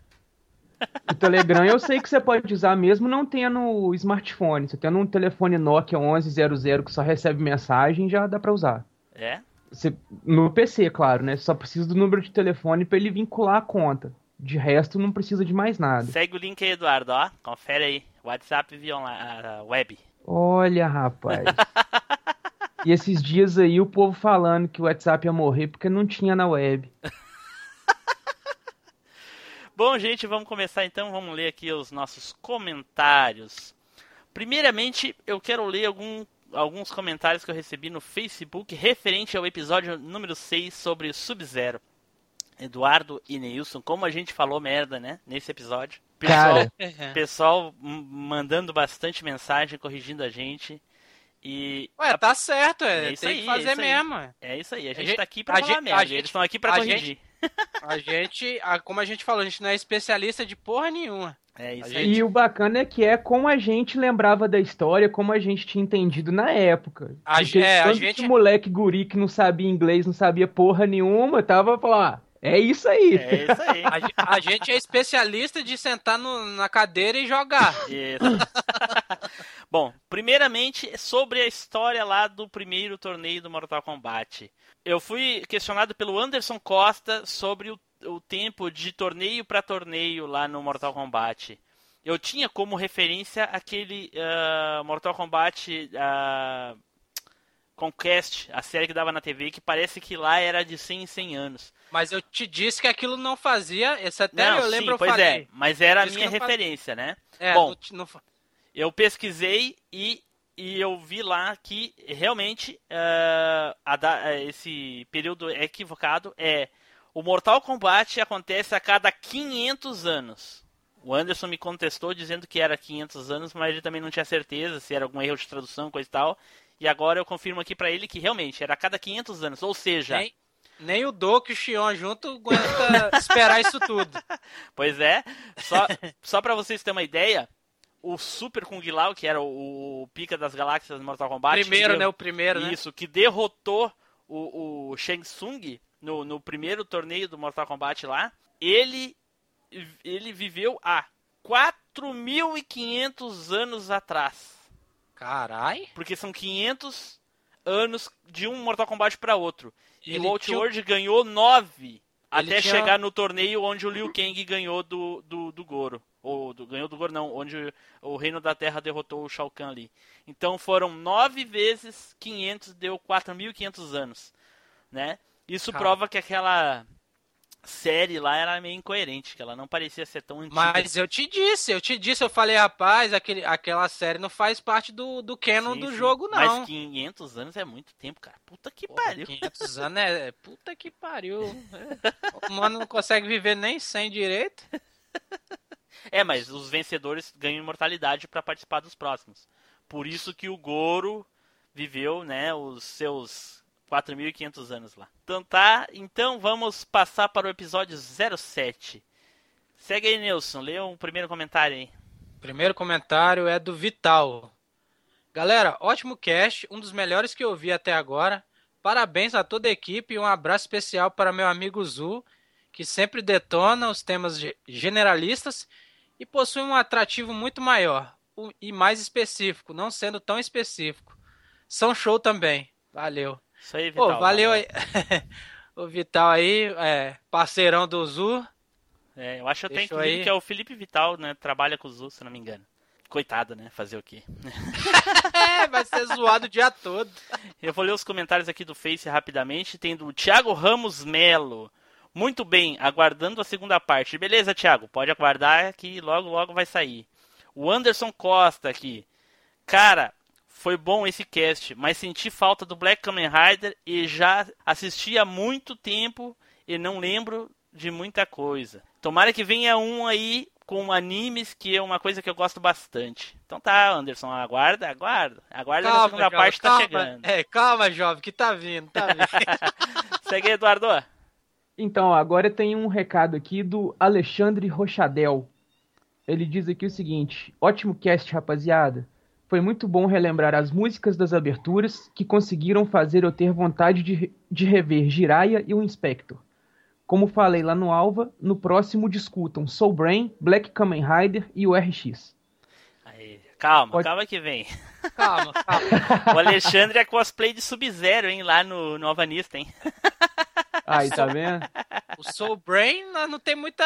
O Telegram eu sei que você pode usar mesmo não tendo smartphone. Você tendo um telefone Nokia 1100 que só recebe mensagem, já dá pra usar. É? Você, no PC, claro, né? Você só precisa do número de telefone pra ele vincular a conta. De resto, não precisa de mais nada. Segue o link aí, Eduardo, ó. Confere aí. WhatsApp via online, ah, web. Olha, rapaz. e esses dias aí o povo falando que o WhatsApp ia morrer porque não tinha na web. Bom, gente, vamos começar então. Vamos ler aqui os nossos comentários. Primeiramente, eu quero ler algum- alguns comentários que eu recebi no Facebook referente ao episódio número 6 sobre Sub-Zero. Eduardo e Neilson, como a gente falou merda, né? Nesse episódio. Pessoal, Cara. pessoal mandando bastante mensagem, corrigindo a gente. E. Ué, tá certo, é. É isso tem aí, que fazer é isso aí. mesmo. é. Isso aí, a A gente gente- tá aqui pra a falar gente- merda. a gente- Eles estão aqui pra a corrigir. gente- A gente, a- como a gente falou, a gente não é especialista de porra nenhuma. É isso aí. E o bacana é que é como a gente lembrava da história, como a gente tinha entendido na época. A Porque é, a gente- que moleque guri que não sabia inglês, não sabia porra nenhuma, tava falando, ah, é isso aí. É isso aí. A, a gente é especialista de sentar no- na cadeira e jogar. Isso. Bom, primeiramente sobre a história lá do primeiro torneio do Mortal Kombat. Eu fui questionado pelo Anderson Costa sobre o, o tempo de torneio para torneio lá no Mortal Kombat. Eu tinha como referência aquele ah, Mortal Kombat ah, Conquest, a série que dava na TV, que parece que lá era de 100 em 100 anos. Mas eu te disse que aquilo não fazia. Esse até Não, eu lembro sim, pois falei. é, mas era a minha referência, né? É, Bom, não não eu pesquisei e, e eu vi lá que realmente a da- ah, esse período é equivocado. É o Mortal Kombat acontece a cada 500 anos. O Anderson me contestou dizendo que era 500 anos, mas ele também não tinha certeza se era algum erro de tradução, coisa e tal. E agora eu confirmo aqui pra ele que realmente era a cada 500 anos, ou seja, nem, nem o Doki e o Xion junto aguenta esperar isso tudo. Pois é, só, só pra vocês terem uma ideia, o Super Kung Lao, que era o, o pica das galáxias do Mortal Kombat. Primeiro, que né? O primeiro, né? Isso, que derrotou o, o Shang Tsung no, no primeiro torneio do Mortal Kombat lá. Ele, ele viveu há 4.500 anos atrás. Carai. Porque são 500 anos de um Mortal Kombat para outro. E Ele o tinha- Outworld ganhou 9 Ele Até tinha- chegar no torneio onde o Liu Kang ganhou do, do, do Goro. Ou do, ganhou do Goro não, onde o Reino da Terra derrotou o Shao Kahn ali. Então foram 9 vezes 500, deu 4.500 anos. Né? Isso Cara. prova que aquela série lá era meio incoerente, que ela não parecia ser tão antiga. Mas eu te disse, eu te disse, eu falei, rapaz, aquele, aquela série não faz parte do, do canon Sim, do sim. jogo, não. Mas 500 anos é muito tempo, cara. Puta que Porra, pariu. 500 anos é. Puta que pariu. É. O mano não consegue viver nem sem direito. É, mas os vencedores ganham imortalidade pra participar dos próximos. Por isso que o Goro viveu, né, os seus 4.500 anos lá. Então tá, então vamos passar para o episódio 07. Segue aí, Nilson, lê um primeiro comentário aí. Primeiro comentário é do Vital. Galera, ótimo cast, um dos melhores que eu vi até agora. Parabéns a toda a equipe e um abraço especial para meu amigo Zu, que sempre detona os temas ge- generalistas e possui um atrativo muito maior e mais específico, não sendo tão específico. São show também. Valeu. Isso aí, Pô, Vital. valeu aí. o Vital aí, é, parceirão do Zu. É, eu acho até inclusive aí. que é o Felipe Vital, né, trabalha com o Zu, se não me engano. Coitado, né, fazer o quê? É, vai ser zoado o dia todo. Eu vou ler os comentários aqui do Face rapidamente. Tem do Thiago Ramos Melo. Muito bem, aguardando a segunda parte. Beleza, Thiago, pode aguardar que logo, logo vai sair. O Anderson Costa aqui. Cara, foi bom esse cast, mas senti falta do Black Kamen Rider e já assisti há muito tempo e não lembro de muita coisa. Tomara que venha um aí com animes, que é uma coisa que eu gosto bastante. Então tá, Anderson, aguarda, aguarda. Aguarda a segunda jovem, parte tá calma. chegando. É, calma, jovem, que tá vindo, tá vindo. Segue Eduardo. Então, agora tem um recado aqui do Alexandre Rochadel. Ele diz aqui o seguinte: ótimo cast, rapaziada. Foi muito bom relembrar as músicas das aberturas que conseguiram fazer eu ter vontade de, de rever Jiraiya e o Inspector. Como falei lá no Alva, no próximo discutam Soul Brain, Black Kamen Rider e o RX. Aí, calma, Pode- calma que vem. calma, calma. O Alexandre é cosplay de Sub-Zero, hein, lá no Nova Nista, hein. Aí, tá vendo? O Soul Brain não não tem muita.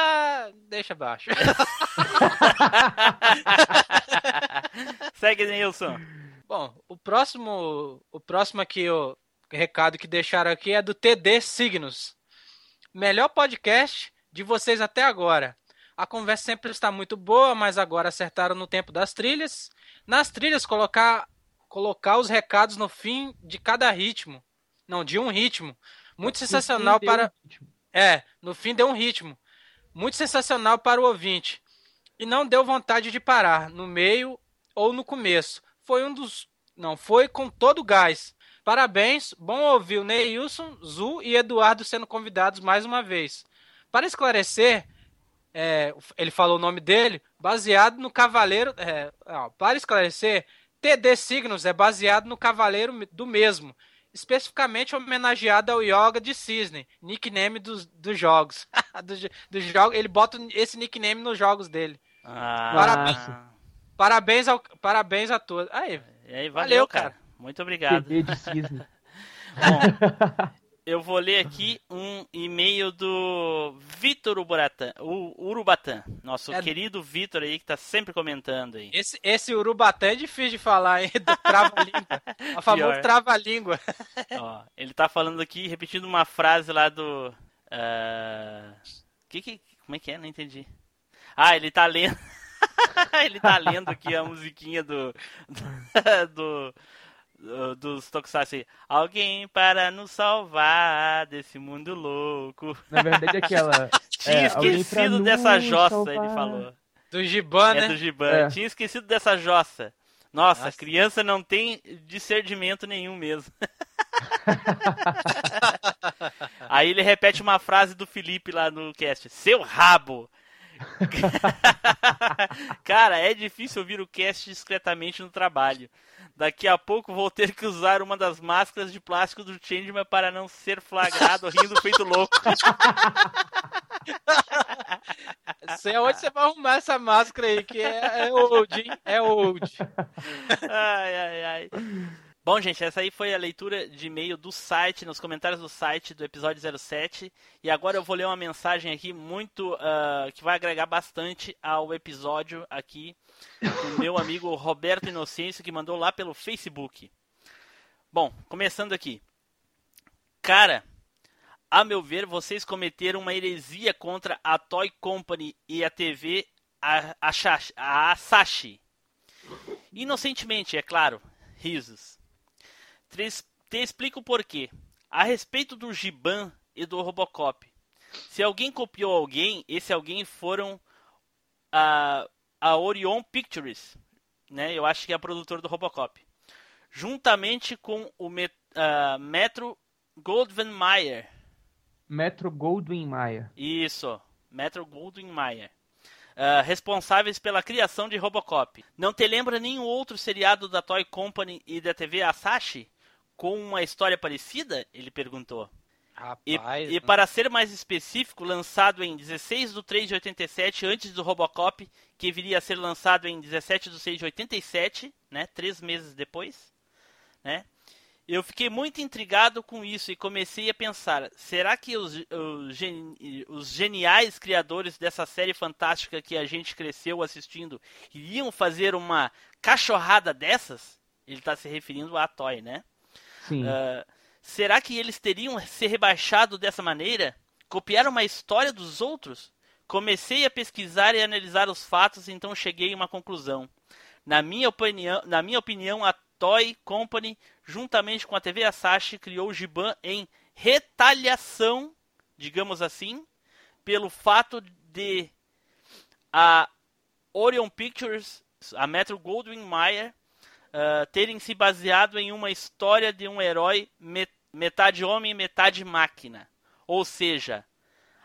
Deixa abaixo. Segue, Nilson. Bom, o próximo. O próximo aqui, o recado que deixaram aqui é do TD Signos. Melhor podcast de vocês até agora. A conversa sempre está muito boa, mas agora acertaram no tempo das trilhas. Nas trilhas, colocar, colocar os recados no fim de cada ritmo. Não, de um ritmo. Muito sensacional Entendeu? para. É, no fim deu um ritmo. Muito sensacional para o ouvinte. E não deu vontade de parar, no meio ou no começo. Foi um dos. Não, foi com todo o gás. Parabéns, bom ouvir o Neilson, Zu e Eduardo sendo convidados mais uma vez. Para esclarecer, é, ele falou o nome dele, baseado no Cavaleiro. é, ó, para esclarecer, TD Signos é baseado no Cavaleiro do mesmo, especificamente homenageado ao Yoga de Cisne, nickname dos, dos jogos. dos, dos jogos. Ele bota esse nickname nos jogos dele. Ah, Parabéns. Parabéns, ao, parabéns a todos. Aí, aí, valeu, Valeu, cara. cara. Muito obrigado. Bom, eu vou ler aqui um e-mail do Vitor Urubatã, o Urubatã, nosso É- querido Vitor aí que tá sempre comentando aí. esse, esse Urubatã é difícil de falar, hein? Do trava-língua. O famoso Pior. trava-língua. Ele tá falando aqui, repetindo uma frase lá do. ah, que, que, como é que é? Não entendi. Ah, ele tá lendo. ele tá lendo aqui a musiquinha do. do. do dos Tokusatsu aí. Alguém para nos salvar desse mundo louco. Na verdade, aquela. Tinha É, esquecido dessa jossa, salvar. ele falou. Do Giban, É né? do Giban. É. Tinha esquecido dessa jossa. Nossa, Nossa. criança não tem discernimento nenhum mesmo. Aí ele repete uma frase do Felipe lá no cast: Seu rabo! Cara, é difícil ouvir o cast discretamente no trabalho. Daqui a pouco vou ter que usar uma das máscaras de plástico do Changeman para não ser flagrado rindo feito louco. Sei onde você vai arrumar essa máscara aí, que é, é old, hein? É old. Ai, ai, ai. Bom, gente, essa aí foi a leitura de e-mail do site, nos comentários do site do episódio 07. E agora eu vou ler uma mensagem aqui muito. ah, que vai agregar bastante ao episódio aqui do meu amigo Roberto Inocêncio, que mandou lá pelo Facebook. Bom, começando aqui. Cara, a meu ver, vocês cometeram uma heresia contra a Toy Company e a TV a, a, a Asahi. Inocentemente, é claro. Risos. Te, te explico o porquê. A respeito do Giban e do Robocop. Se alguém copiou alguém, esse alguém foram a, a Orion Pictures. Né? Eu acho que é a produtora do Robocop. Juntamente com o Met, ah, Metro Goldwyn Mayer. Metro Goldwyn Mayer. Isso, Metro Goldwyn Mayer. Ah, responsáveis pela criação de Robocop. Não te lembra nenhum outro seriado da Toy Company e da TV Asahi com uma história parecida? Ele perguntou. E, Rapaz, e para ser mais específico, lançado em 16 de 3 de 87, antes do Robocop, que viria a ser lançado em 17 de 6 de 87, né, três meses depois, né? Eu fiquei muito intrigado com isso e comecei a pensar: será que os, os, os geniais criadores dessa série fantástica que a gente cresceu assistindo iriam fazer uma cachorrada dessas? Ele está se referindo à Toy, né? Ah, será que eles teriam se rebaixado dessa maneira? Copiar uma história dos outros? Comecei a pesquisar e analisar os fatos, então cheguei a uma conclusão. Na minha opinião, na minha opinião a Toy Company, juntamente com a TV Asahi, criou o Giban em retaliação, digamos assim, pelo fato de a Orion Pictures, a Metro Goldwyn Mayer, ah, terem se baseado em uma história de um herói me- metade homem e metade máquina. Ou seja,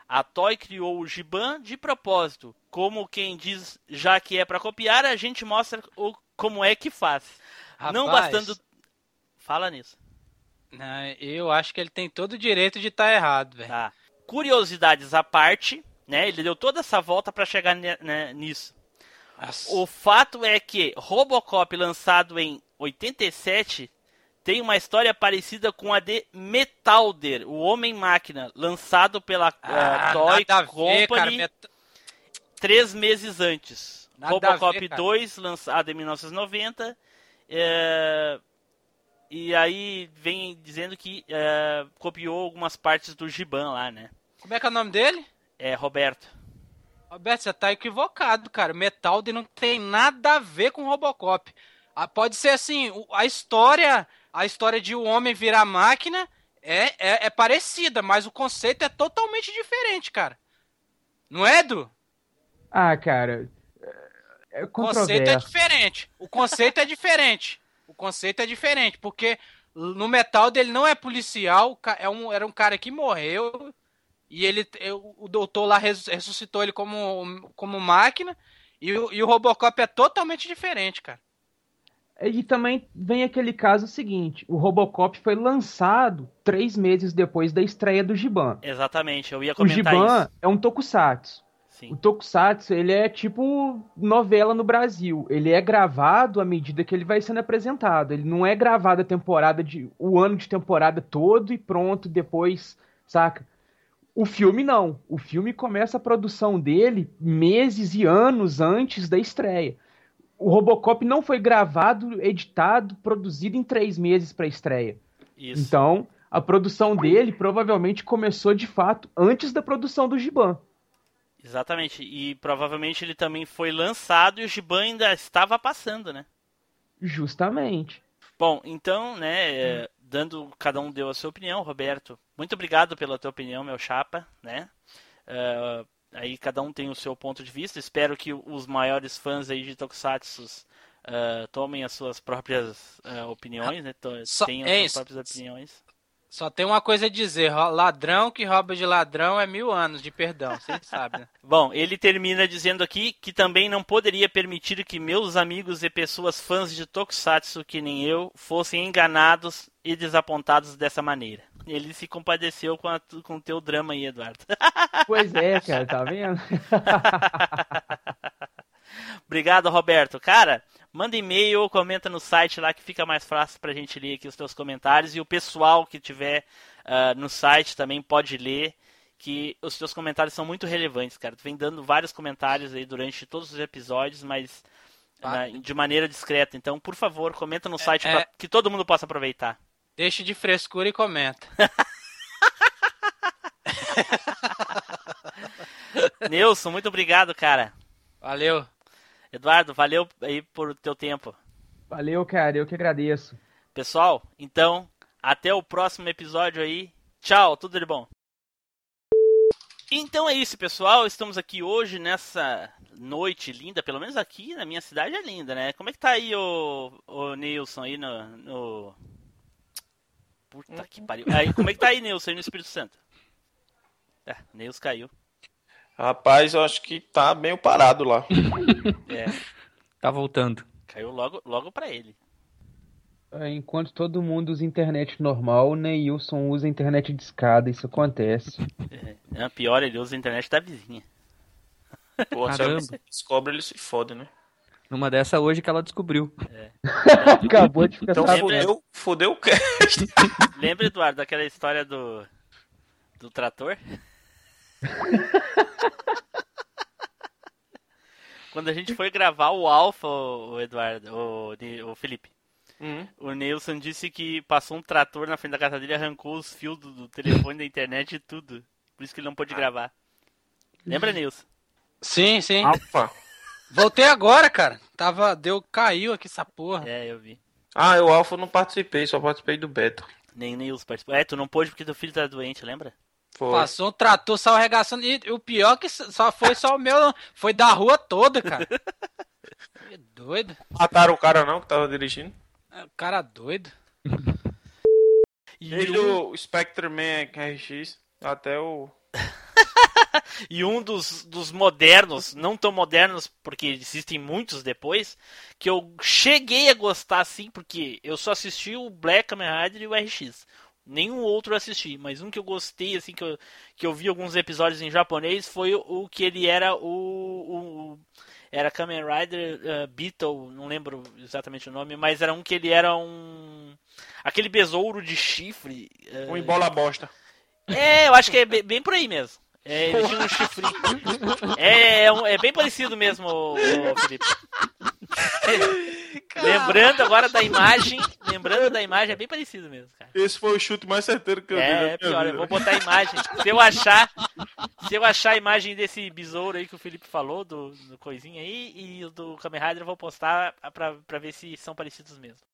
a Toy criou o Giban de propósito. Como quem diz, já que é para copiar, a gente mostra o, como é que faz. Não Rapaz. bastando. Fala nisso. Não, eu acho que ele tem todo o direito de estar errado, velho. Tá. Curiosidades à parte, né? Ele deu toda essa volta para chegar né, nisso. Nossa. O fato é que Robocop, lançado em 87, tem uma história parecida com a de Metalder, o Homem-Máquina, lançado pela Ah, eh, Toy a ver, Company cara, met- três meses antes. Nada Robocop ver, cara. 2, lançado em 1990. é, E aí vem dizendo que é, copiou algumas partes do Giban lá, né? Como é que é o nome dele? É, Roberto. Roberto, você tá equivocado, cara. Metalder não tem nada a ver com Robocop. Ah, pode ser assim, a história, a história de o homem virar máquina é, é, é parecida, mas o conceito é totalmente diferente, cara. Não é, Edu? Ah, cara. É O conceito é diferente. O conceito é diferente. O conceito é diferente, porque no Metal dele não é policial, é um, era um cara que morreu e ele o doutor lá res- ressuscitou ele como, como máquina e, o- e o Robocop é totalmente diferente, cara. E também vem aquele caso seguinte: o Robocop foi lançado três meses depois da estreia do Giban. Exatamente, eu ia O comentar Giban isso. é um tokusatsu. Sim. O tokusatsu, ele é tipo novela no Brasil. Ele é gravado à medida que ele vai sendo apresentado. Ele não é gravado a temporada de o ano de temporada todo e pronto depois, saca? O filme não. O filme começa a produção dele meses e anos antes da estreia. O Robocop não foi gravado, editado, produzido em três meses para estreia. Isso. Então, a produção dele provavelmente começou de fato antes da produção do Giban. Exatamente. E provavelmente ele também foi lançado e o Giban ainda estava passando, né? Justamente. Bom, então, né, é, dando cada um deu a sua opinião, Roberto. Muito obrigado pela tua opinião, meu chapa, né? É, aí cada um tem o seu ponto de vista. Espero que os maiores fãs aí de Tokusatsu é, tomem as suas próprias é, opiniões, né? Só- Tenham é as isso. suas próprias opiniões. Só tem uma coisa a dizer, ladrão que rouba de ladrão é mil anos de perdão, vocês sabem, né? Bom, ele termina dizendo aqui que também não poderia permitir que meus amigos e pessoas fãs de Tokusatsu que nem eu fossem enganados e desapontados dessa maneira. Ele se compadeceu com, a, com o teu drama aí, Eduardo. Pois é, cara, tá vendo? Obrigado, Roberto. Cara, manda e-mail ou comenta no site lá que fica mais fácil pra gente ler aqui os teus comentários. E o pessoal que tiver ah, no site também pode ler, que os teus comentários são muito relevantes, cara. Tu vem dando vários comentários aí durante todos os episódios, mas Ah. na- de maneira discreta. Então, por favor, comenta no site é- pra que todo mundo possa aproveitar. Deixe de frescura e comenta. Nilson, muito obrigado, cara. Valeu. Eduardo, valeu aí por teu tempo. Valeu, cara, eu que agradeço. Pessoal, então, até o próximo episódio aí. Tchau, tudo de bom. Então é isso, pessoal. Estamos aqui hoje nessa noite linda, pelo menos aqui na minha cidade é linda, né? Como é que tá aí o, o Nilson aí no, no... Puta que pariu. Aí, como é que tá aí, Nilson, aí no Espírito Santo? É, Nilson caiu. Rapaz, eu acho que tá meio parado lá. É, Tá voltando. caiu logo, logo pra ele. É, Enquanto todo mundo usa internet normal, o Neilson usa internet de escada, isso acontece. É, pior, ele usa a internet da vizinha. Pô, se Caramba. alguém descobre, ele se fode, né? Numa dessa hoje que ela descobriu. Acabou de ficar Então sabendo. fodeu, fodeu o quê? Lembra, Eduardo, daquela história do. do trator? Quando a gente foi gravar o Alpha, o Eduardo, o, o Felipe, Hum. o Nilson disse que passou um trator na frente da casa dele, arrancou os fios do, do telefone da internet e tudo. Por isso que ele não pôde gravar. Lembra, Nilson? Sim, sim. Alfa. Voltei agora, cara. Tava. Deu. Caiu aqui essa porra. É, eu vi. Ah, eu Alfa eu não participei, só participei do beta. Nem Nilson participou. É, tu não pôde porque teu filho tá doente, lembra? Foi. Passou um trator, saiu arregaçando. E o pior que só foi só o meu, não. Foi da rua toda, cara. Que doido. Mataram o cara não que tava dirigindo. É, O cara doido. E Desde um, o Spectre Man RX até o. e um dos, dos modernos, não tão modernos, porque existem muitos depois, que eu cheguei a gostar assim, porque eu só assisti o Black Kamen Rider e o RX. Nenhum outro eu assisti, mas um que eu gostei, assim, que eu, que eu vi alguns episódios em japonês, foi o, o que ele era o. o- era Kamen Rider uh, Beetle, não lembro exatamente o nome, mas era um que ele era um. aquele besouro de chifre. uh, Um embola bosta. é, eu acho que é bem, bem por aí mesmo. É, ele tinha um chifrinho. É, é, é bem parecido mesmo, Felipe. lembrando agora da imagem, lembrando da imagem, é bem parecido mesmo, cara. Esse foi o chute mais certeiro que eu vi. É, minha pior, vida. eu vou botar a imagem. Se eu achar, se eu achar a imagem desse besouro aí que o Felipe falou, do, do coisinha aí, e do Kamen Rider, eu vou postar pra, pra ver se são parecidos mesmo.